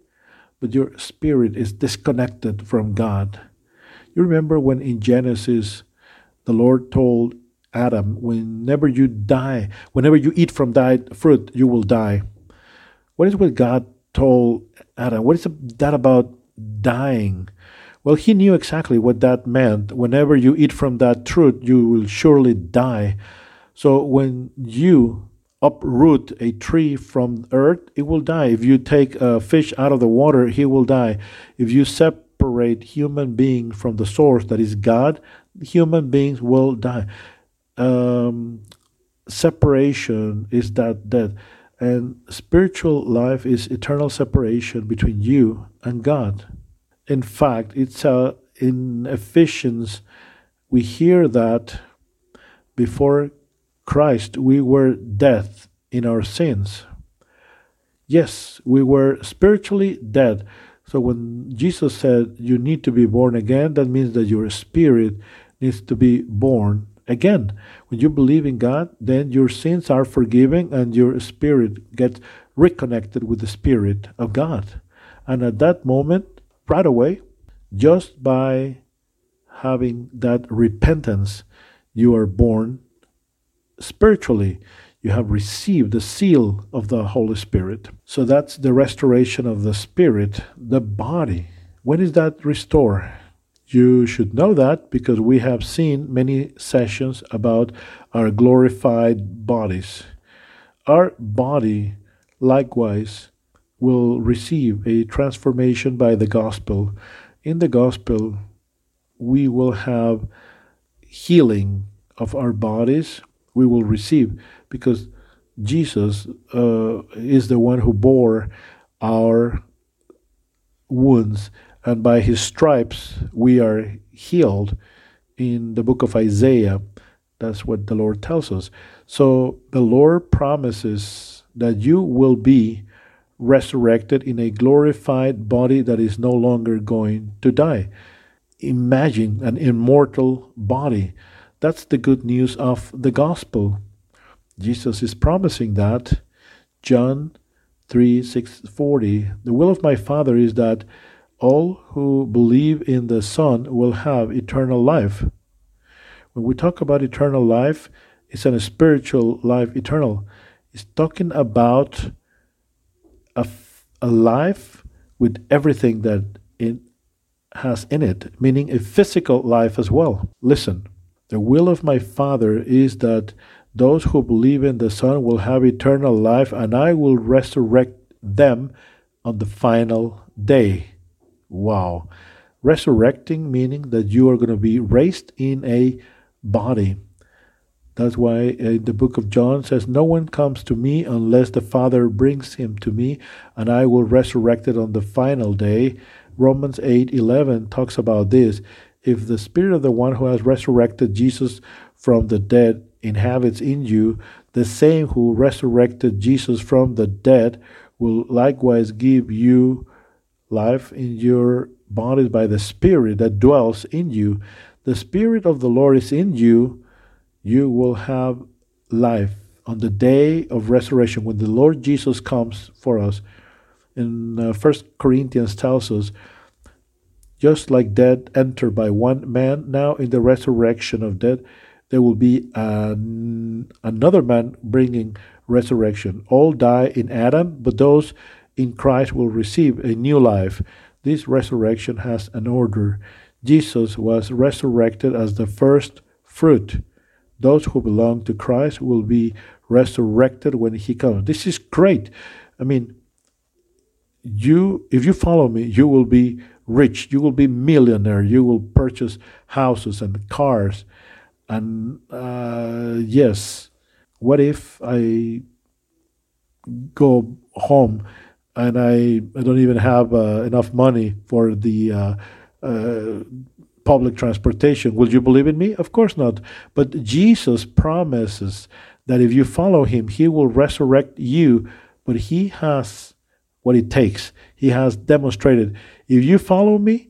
but your spirit is disconnected from God. You remember when in Genesis the Lord told Adam, whenever you die, whenever you eat from that fruit, you will die. What is what God told Adam? What is that about dying? Well, he knew exactly what that meant. Whenever you eat from that fruit, you will surely die. So when you uproot a tree from earth, it will die. If you take a fish out of the water, he will die. If you separate human being from the source that is God, human beings will die. Um, separation is that death. And spiritual life is eternal separation between you and God in fact, it's uh, in Ephesians, we hear that before Christ we were dead in our sins. Yes, we were spiritually dead. So when Jesus said you need to be born again, that means that your spirit needs to be born again. When you believe in God, then your sins are forgiven and your spirit gets reconnected with the Spirit of God. And at that moment, right away just by having that repentance you are born spiritually. You have received the seal of the holy spirit. So that's the restoration of the spirit the body. When is that restored? You should know that because we have seen many sessions about our glorified bodies. Our body likewise will receive a transformation by the gospel. In the gospel, we will have healing of our bodies. We will receive because Jesus uh, is the one who bore our wounds, and by his stripes we are healed. In the book of Isaiah, that's what the Lord tells us. So the Lord promises that you will be resurrected in a glorified body that is no longer going to die. Imagine an immortal body. That's the good news of the gospel. Jesus is promising that. John 3 6 40. The will of my Father is that all who believe in the Son will have eternal life. When we talk about eternal life, it's a spiritual life eternal. It's talking about a, life with everything that it has in it, meaning a physical life as well. Listen, the will of my Father is that those who believe in the Son will have eternal life, and I will resurrect them on the final day. Wow. Resurrecting meaning that you are going to be raised in a body. That's why uh, the book of John says, No one comes to me unless the Father brings him to me, and I will resurrect it on the final day. Romans 8 11 talks about this. if the spirit of the one who has resurrected Jesus from the dead inhabits in you, the same who resurrected Jesus from the dead will likewise give you life in your bodies by the Spirit that dwells in you. The Spirit of the Lord is in you. You will have life on the day of resurrection when the Lord Jesus comes for us. In uh, First Corinthians tells us, just like dead enter by one man, now in the resurrection of dead, there will be an, another man bringing resurrection. All die in Adam, but those in Christ will receive a new life. This resurrection has an order. Jesus was resurrected as the first fruit. Those who belong to Christ will be resurrected when he comes. This is great. I mean, you if you follow me, you will be rich, you will be millionaire, you will purchase houses and cars. And uh, yes, what if I go home and I, I don't even have uh, enough money for the uh, uh, public transportation? Will you believe in me? Of course not. But Jesus promises that if you follow him, he will resurrect you, but he has what it takes. He has demonstrated if you follow me,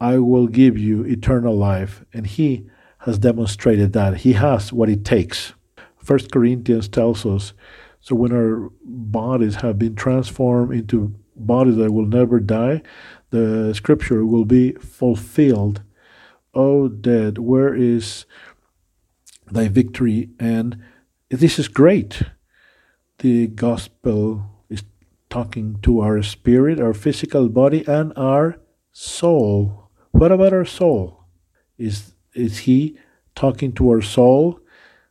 I will give you eternal life. And he has demonstrated that. He has what it takes. First Corinthians tells us so when our bodies have been transformed into bodies that will never die, the scripture will be fulfilled. Oh, dead, where is thy victory? And this is great. The gospel is talking to our spirit, our physical body, and our soul. What about our soul? Is, is he talking to our soul?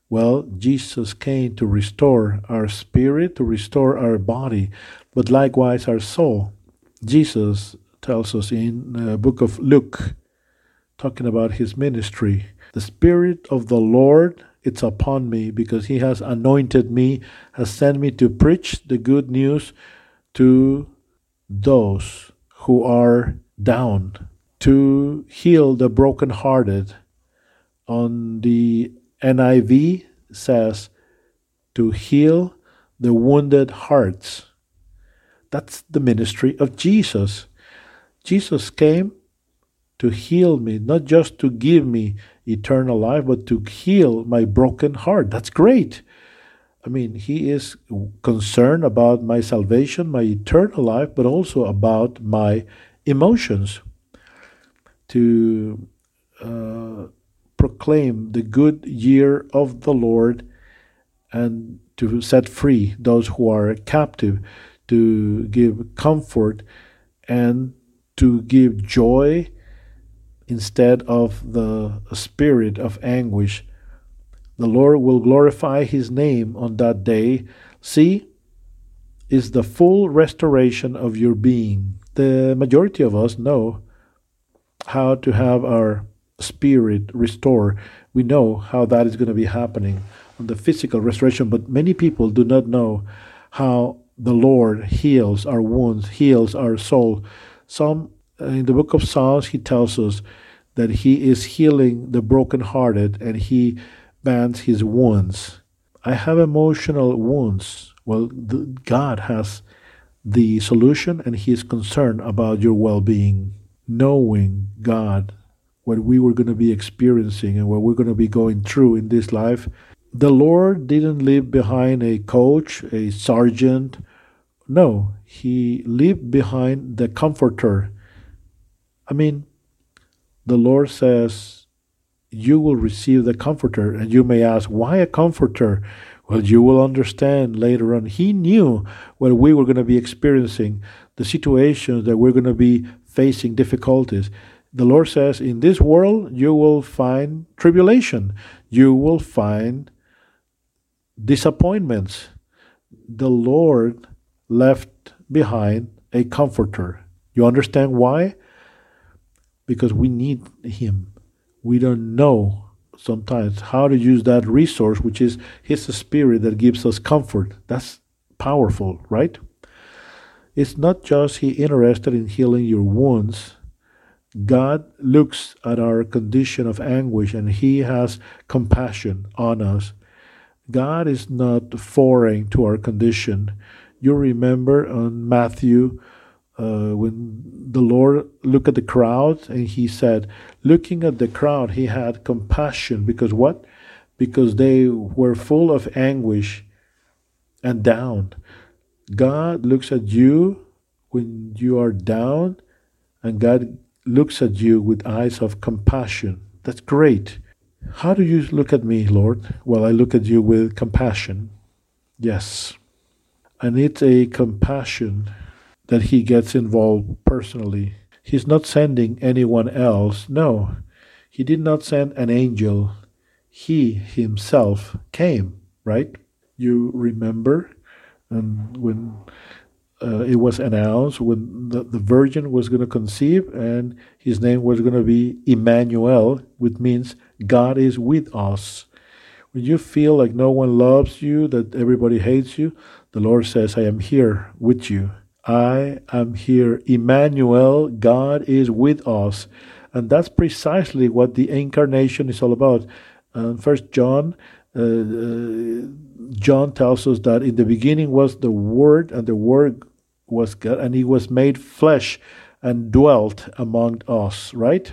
Well, Jesus came to restore our spirit, to restore our body, but likewise our soul. Jesus tells us in the book of Luke, talking about his ministry, the Spirit of the Lord it's upon me because he has anointed me, has sent me to preach the good news to those who are down, to heal the brokenhearted. On the NIV says to heal the wounded hearts. That's the ministry of Jesus. Jesus came to heal me, not just to give me eternal life, but to heal my broken heart. That's great. I mean, He is concerned about my salvation, my eternal life, but also about my emotions. To uh, proclaim the good year of the Lord and to set free those who are captive, to give comfort and to give joy instead of the spirit of anguish. The Lord will glorify his name on that day. See, is the full restoration of your being. The majority of us know how to have our spirit restored. We know how that is going to be happening on the physical restoration, but many people do not know how the Lord heals our wounds, heals our soul. Some Uh, in the book of Psalms, he tells us that he is healing the brokenhearted and he bans his wounds. I have emotional wounds. Well, the, God has the solution and he is concerned about your well being. Knowing God, what we were going to be experiencing and what we're going to be going through in this life, the Lord didn't leave behind a coach, a sergeant. No, he left behind the comforter I mean, the Lord says, You will receive the Comforter. And you may ask, Why a Comforter? Well, you will understand later on. He knew what we were going to be experiencing, the situations that we're going to be facing difficulties. The Lord says, In this world, you will find tribulation, you will find disappointments. The Lord left behind a comforter. You understand why? Because we need Him. We don't know sometimes how to use that resource, which is His Spirit that gives us comfort. That's powerful, right? It's not just He interested in healing your wounds. God looks at our condition of anguish and He has compassion on us. God is not foreign to our condition. You remember on Matthew uh, when the Lord looked at the crowd and He said, looking at the crowd, He had compassion because what? Because they were full of anguish and down. God looks at you when you are down, and God looks at you with eyes of compassion. That's great. How do you look at me, Lord? Well, I look at you with compassion. Yes. And it's a compassion that He gets involved personally. He's not sending anyone else. No, He did not send an angel. He Himself came, right? You remember? And when uh, it was announced when the, the virgin was going to conceive and his name was going to be Emmanuel, which means God is with us. When you feel like no one loves you, that everybody hates you, the Lord says, I am here with you. I am here. Emmanuel, God is with us. And that's precisely what the incarnation is all about. Uh, First John, uh, uh, John tells us that in the beginning was the Word, and the Word was God, and He was made flesh and dwelt among us, right?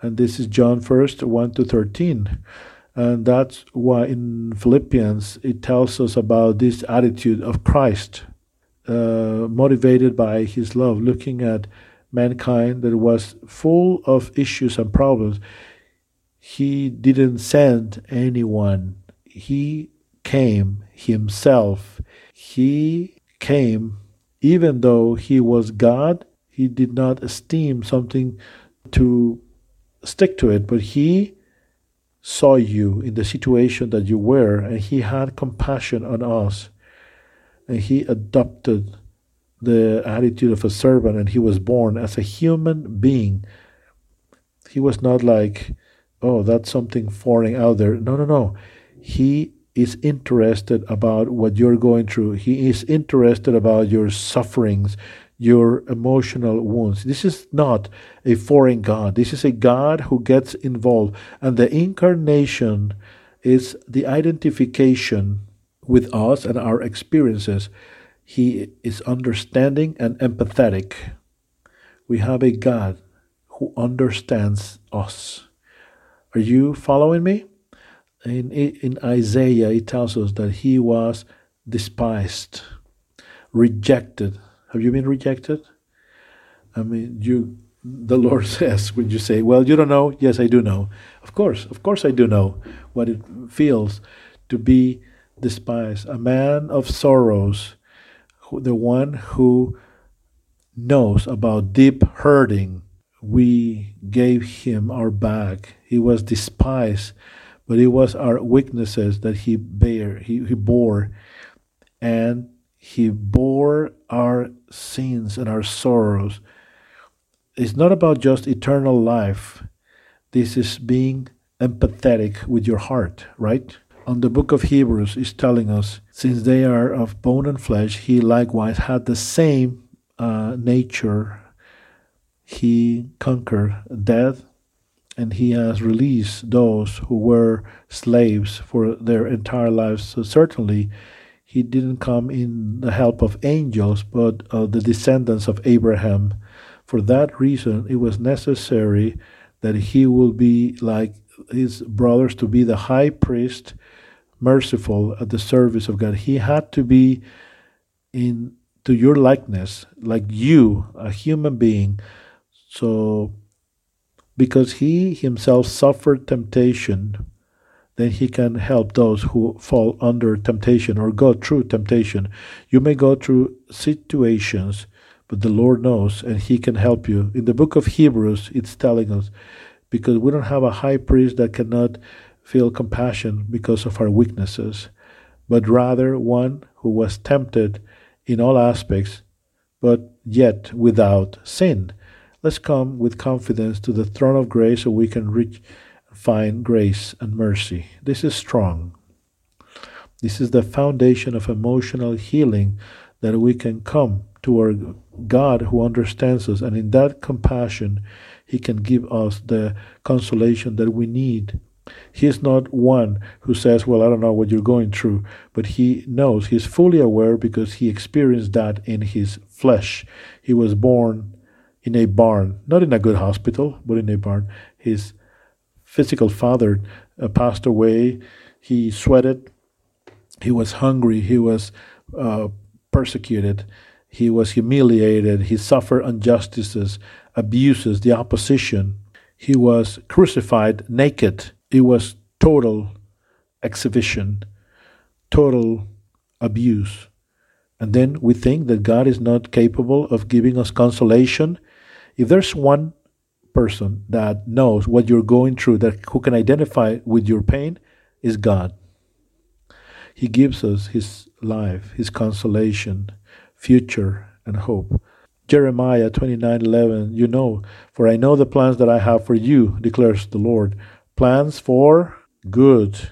And this is John 1st, 1 to 13. And that's why in Philippians it tells us about this attitude of Christ, uh, motivated by his love, looking at mankind that was full of issues and problems. He didn't send anyone, he came himself. He came, even though he was God, he did not esteem something to stick to it, but he saw you in the situation that you were, and he had compassion on us. And he adopted the attitude of a servant, and he was born as a human being. He was not like, oh, that's something foreign out there. No, no, no. He is interested about what you're going through. He is interested about your sufferings, your emotional wounds. This is not a foreign God. This is a God who gets involved. And the incarnation is the identification with us and our experiences. He is understanding and empathetic. We have a God who understands us. Are you following me? in, in Isaiah, it tells us that he was despised, rejected. Have you been rejected? I mean, you. The Lord says when you say, "Well, you don't know." Yes, I do know. Of course, of course, I do know what it feels to be despised. A man of sorrows, who, the one who knows about deep hurting. We gave him our back. He was despised but it was our weaknesses that he bare he, he bore and he bore our sins and our sorrows it's not about just eternal life this is being empathetic with your heart right on the book of hebrews is telling us since they are of bone and flesh he likewise had the same uh, nature he conquered death and he has released those who were slaves for their entire lives. So certainly, he didn't come in the help of angels, but uh, the descendants of Abraham. For that reason, it was necessary that he will be like his brothers to be the high priest, merciful at the service of God. He had to be in to your likeness, like you, a human being. So because he himself suffered temptation, then he can help those who fall under temptation or go through temptation. You may go through situations, but the Lord knows and he can help you. In the book of Hebrews, it's telling us because we don't have a high priest that cannot feel compassion because of our weaknesses, but rather one who was tempted in all aspects, but yet without sin. Let's come with confidence to the throne of grace so we can reach find grace and mercy. This is strong. This is the foundation of emotional healing that we can come toward God who understands us. And in that compassion, He can give us the consolation that we need. He is not one who says, Well, I don't know what you're going through, but He knows. He's fully aware because He experienced that in His flesh. He was born in a barn, not in a good hospital, but in a barn. His physical father uh, passed away. He sweated. He was hungry. He was uh, persecuted. He was humiliated. He suffered injustices, abuses, the opposition. He was crucified naked. It was total exhibition, total abuse. And then we think that God is not capable of giving us consolation. If there's one person that knows what you're going through, that who can identify with your pain, is God. He gives us His life, His consolation, future, and hope. Jeremiah 29:11 You know, for I know the plans that I have for you, declares the Lord, plans for good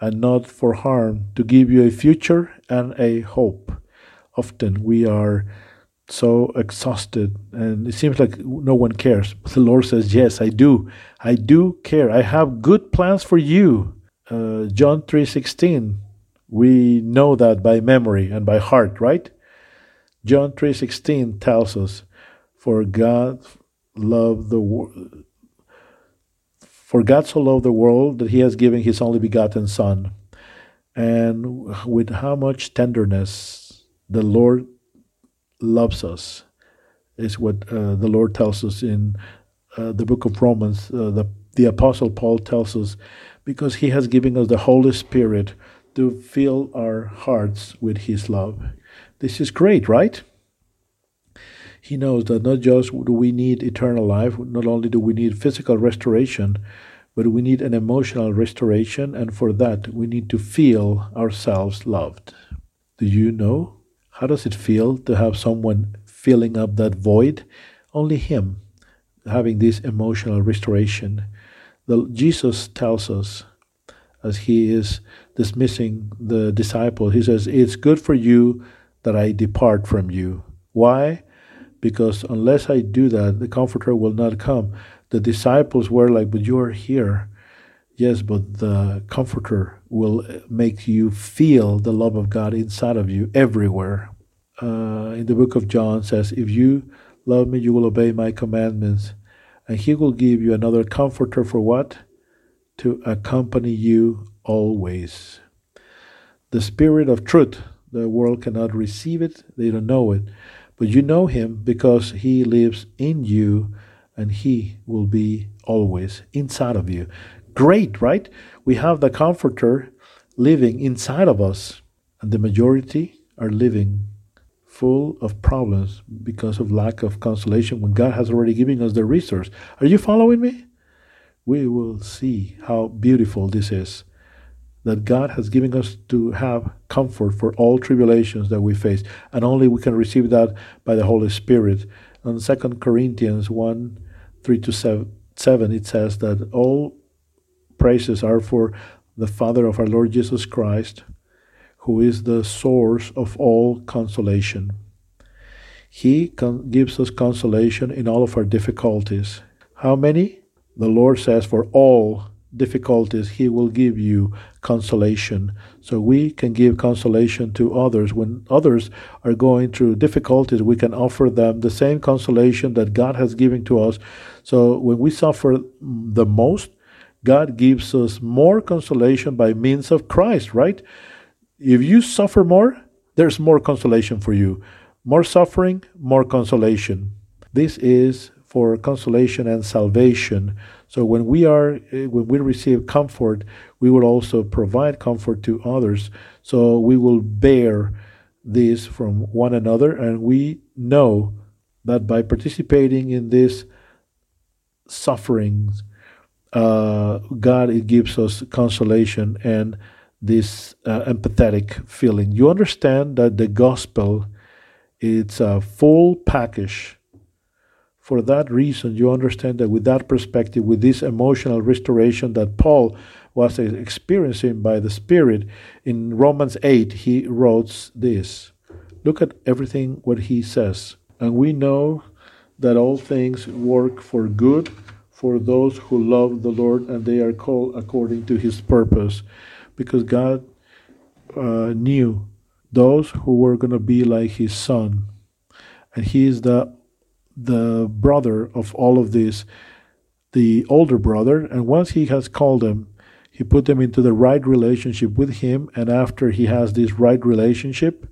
and not for harm, to give you a future and a hope. Often we are so exhausted and it seems like no one cares. But the Lord says, Yes, I do. I do care. I have good plans for you. Uh, John 3:16 we know that by memory and by heart, right? John 3:16 tells us, "For God loved the world for God so loved the world that he has given his only begotten son." And with how much tenderness the Lord loves us is what uh, the Lord tells us in uh, the book of Romans. Uh, the, the Apostle Paul tells us because he has given us the Holy Spirit to fill our hearts with His love. This is great, right? He knows that not just do we need eternal life, not only do we need physical restoration, but we need an emotional restoration, and for that we need to feel ourselves loved. Do you know? How does it feel to have someone filling up that void? Only Him having this emotional restoration. The, Jesus tells us as He is dismissing the disciple. He says, It's good for you that I depart from you. Why? Because unless I do that, the Comforter will not come. The disciples were like, But you are here. Yes, but the Comforter will make you feel the love of God inside of you everywhere. Uh, in the book of John says, If you love me, you will obey my commandments. And he will give you another comforter for what? To accompany you always. The Spirit of truth, the world cannot receive it, they don't know it. But you know Him because He lives in you and He will be always inside of you. Great, right? We have the Comforter living inside of us, and the majority are living full of problems because of lack of consolation when God has already given us the resource. Are you following me? We will see how beautiful this is that God has given us to have comfort for all tribulations that we face, and only we can receive that by the Holy Spirit. On 2 Corinthians 1 3 to 7, it says that all praises are for the Father of our Lord Jesus Christ, who is the source of all consolation. He con- gives us consolation in all of our difficulties. How many? The Lord says, for all difficulties, He will give you consolation. So we can give consolation to others. When others are going through difficulties, we can offer them the same consolation that God has given to us. So when we suffer the most, God gives us more consolation by means of Christ, right? If you suffer more, there's more consolation for you. More suffering, more consolation. This is for consolation and salvation. So when we are eh, when we receive comfort, we will also provide comfort to others. So we will bear this from one another, and we know that by participating in this sufferings, uh, God it gives us consolation and this uh, empathetic feeling. You understand that the gospel it's a full package for that reason, you understand that with that perspective, with this emotional restoration that Paul was experiencing by the Spirit, in Romans 8, he wrote this Look at everything what he says. And we know that all things work for good for those who love the Lord and they are called according to his purpose. Because God uh, knew those who were going to be like his son. And he is the the brother of all of this, the older brother. And once he has called them, he put them into the right relationship with him. And after he has this right relationship,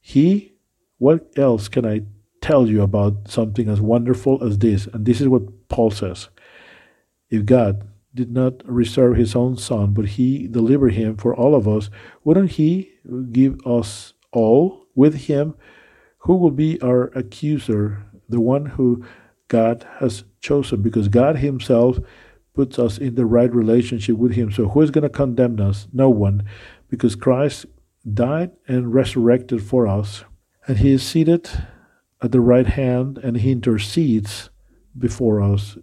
he, what else can I tell you about something as wonderful as this? And this is what Paul says. If God did not reserve his own son, but he delivered him for all of us, wouldn't he give us all with him? Who will be our accuser? The one who God has chosen, because God himself puts us in the right relationship with him. So who is going to condemn us? No one, because Christ died and resurrected for us. And he is seated at the right hand and he intercedes before us.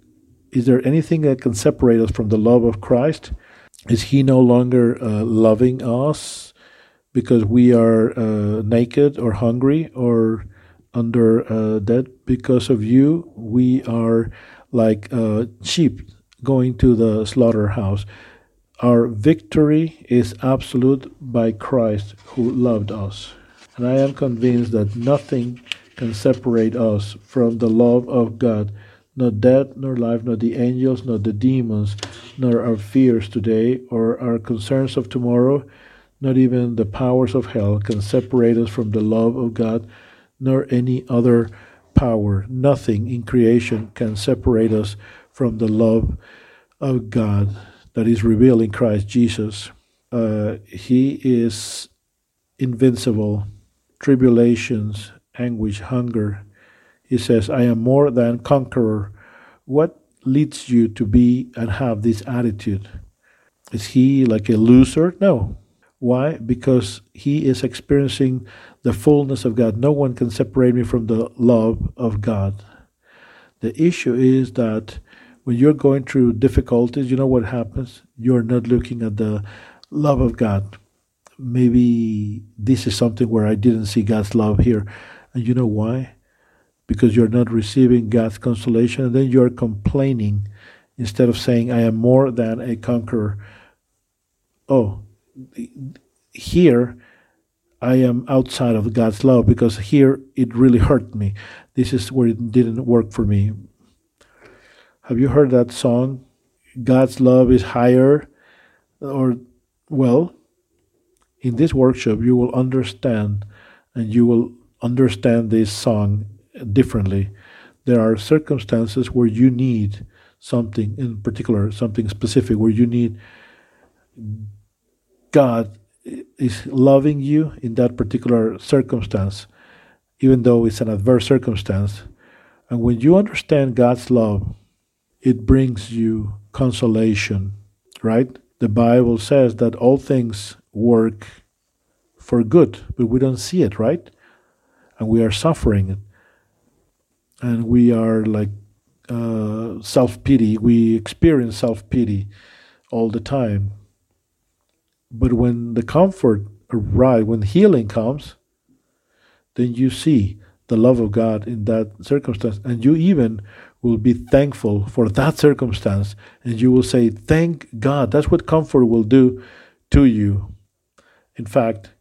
Is there anything that can separate us from the love of Christ? Is he no longer uh, loving us because we are uh, naked or hungry or under uh, debt? Because of you, we are like uh, sheep going to the slaughterhouse. Our victory is absolute by Christ who loved us. And I am convinced that nothing can separate us from the love of God. Not death, nor life, nor the angels, nor the demons, nor our fears today, or our concerns of tomorrow, not even the powers of hell can separate us from the love of God, nor any other power. Nothing in creation can separate us from the love of God that is revealed in Christ Jesus. Uh, he is invincible. Tribulations, anguish, hunger. He says, I am more than conqueror. What leads you to be and have this attitude? Is he like a loser? No. Why? Because he is experiencing the fullness of God. No one can separate me from the love of God. The issue is that when you're going through difficulties, you know what happens? You're not looking at the love of God. Maybe this is something where I didn't see God's love here. And you know why? Because you're not receiving God's consolation, and then you're complaining instead of saying, I am more than a conqueror. Oh, here I am outside of God's love because here it really hurt me. This is where it didn't work for me. Have you heard that song? God's love is higher. Or, well, in this workshop, you will understand and you will understand this song differently. There are circumstances where you need something in particular, something specific, where you need God is loving you in that particular circumstance, even though it's an adverse circumstance. And when you understand God's love, it brings you consolation, right? The Bible says that all things work for good, but we don't see it, right? And we are suffering. And we are like uh, self pity. We experience self pity all the time. But when the comfort arrives, when healing comes, then you see the love of God in that circumstance. And you even will be thankful for that circumstance and you will say, Thank God. That's what comfort will do to you. In fact,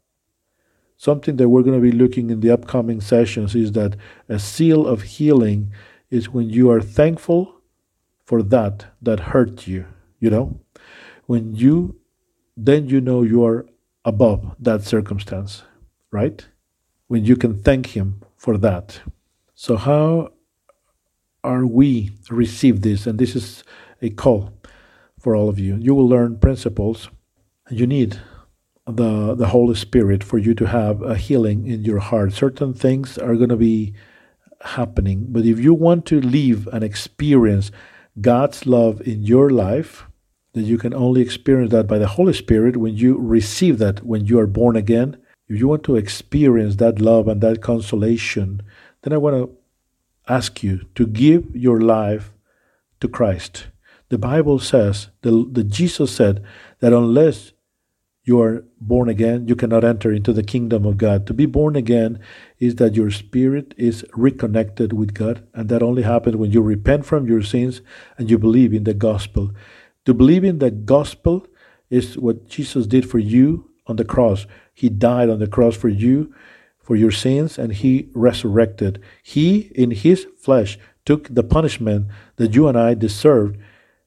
something that we're going to be looking in the upcoming sessions is that a seal of healing is when you are thankful for that that hurt you, you know? When you then you know you are above that circumstance, right? When you can thank him for that. So how are we receive this? And this is a call for all of you. You will learn principles. You need the the Holy Spirit for you to have a healing in your heart. Certain things are going to be happening, but if you want to live and experience God's love in your life, then you can only experience that by the Holy Spirit when you receive that when you are born again. If you want to experience that love and that consolation, then I want to ask you to give your life to Christ. The Bible says, the, the Jesus said that unless you are born again, you cannot enter into the kingdom of God. To be born again is that your spirit is reconnected with God, and that only happens when you repent from your sins and you believe in the gospel. To believe in the gospel is what Jesus did for you on the cross. He died on the cross for you, for your sins, and He resurrected. He, in His flesh, took the punishment that you and I deserved,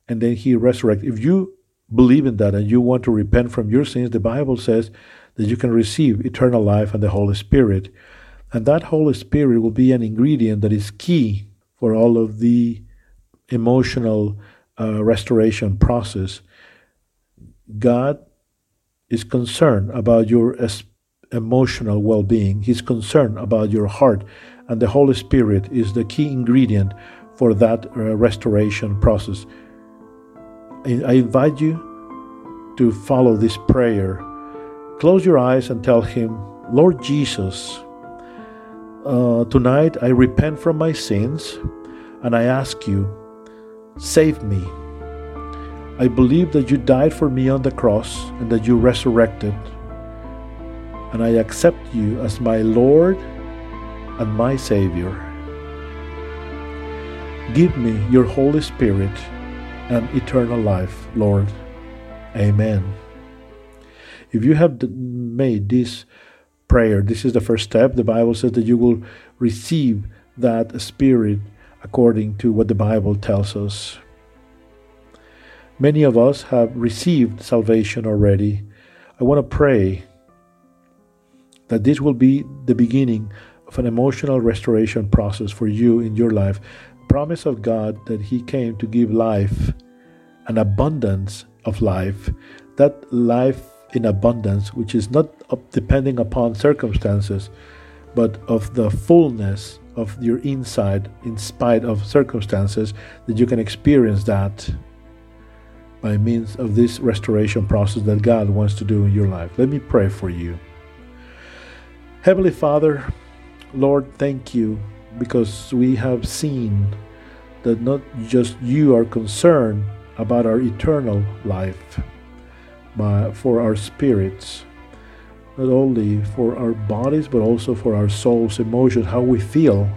and then He resurrected. If you believe in that and you want to repent from your sins, the Bible says that you can receive eternal life and the Holy Spirit. And that Holy Spirit will be an ingredient that is key for all of the emotional uh, restoration process. God is concerned about your emotional well being, He's concerned about your heart, and the Holy Spirit is the key ingredient for that uh, restoration process. I invite you to follow this prayer. Close your eyes and tell Him, Lord Jesus, uh, tonight I repent from my sins and I ask you, save me. I believe that you died for me on the cross and that you resurrected. And I accept you as my Lord and my Savior. Give me your Holy Spirit and eternal life, Lord. Amen. If you have made this prayer, this is the first step. The Bible says that you will receive that Spirit according to what the Bible tells us. Many of us have received salvation already. I want to pray that this will be the beginning of an emotional restoration process for you in your life promise of God that He came to give life, an abundance of life, that life in abundance, which is not depending upon circumstances, but of the fullness of your inside, in spite of circumstances, that you can experience that by means of this restoration process that God wants to do in your life. Let me pray for you. Heavenly Father, Lord, thank you because we have seen that not just you are concerned about our eternal life, but for our spirits, not only for our bodies, but also for our souls, emotions, how we feel.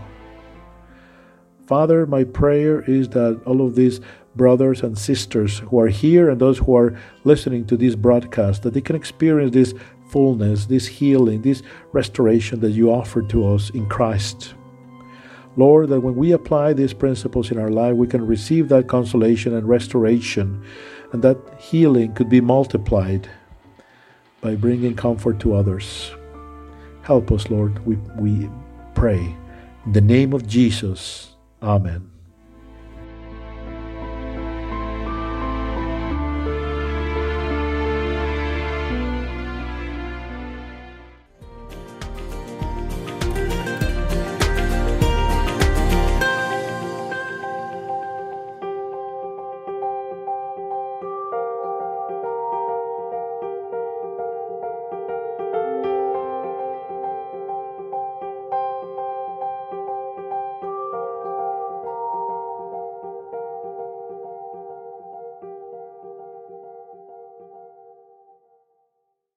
Father, my prayer is that all of these brothers and sisters who are here and those who are listening to this broadcast, that they can experience this fullness, this healing, this restoration that you offer to us in Christ. Lord, that when we apply these principles in our life, we can receive that consolation and restoration, and that healing could be multiplied by bringing comfort to others. Help us, Lord, we, we pray. In the name of Jesus, Amen.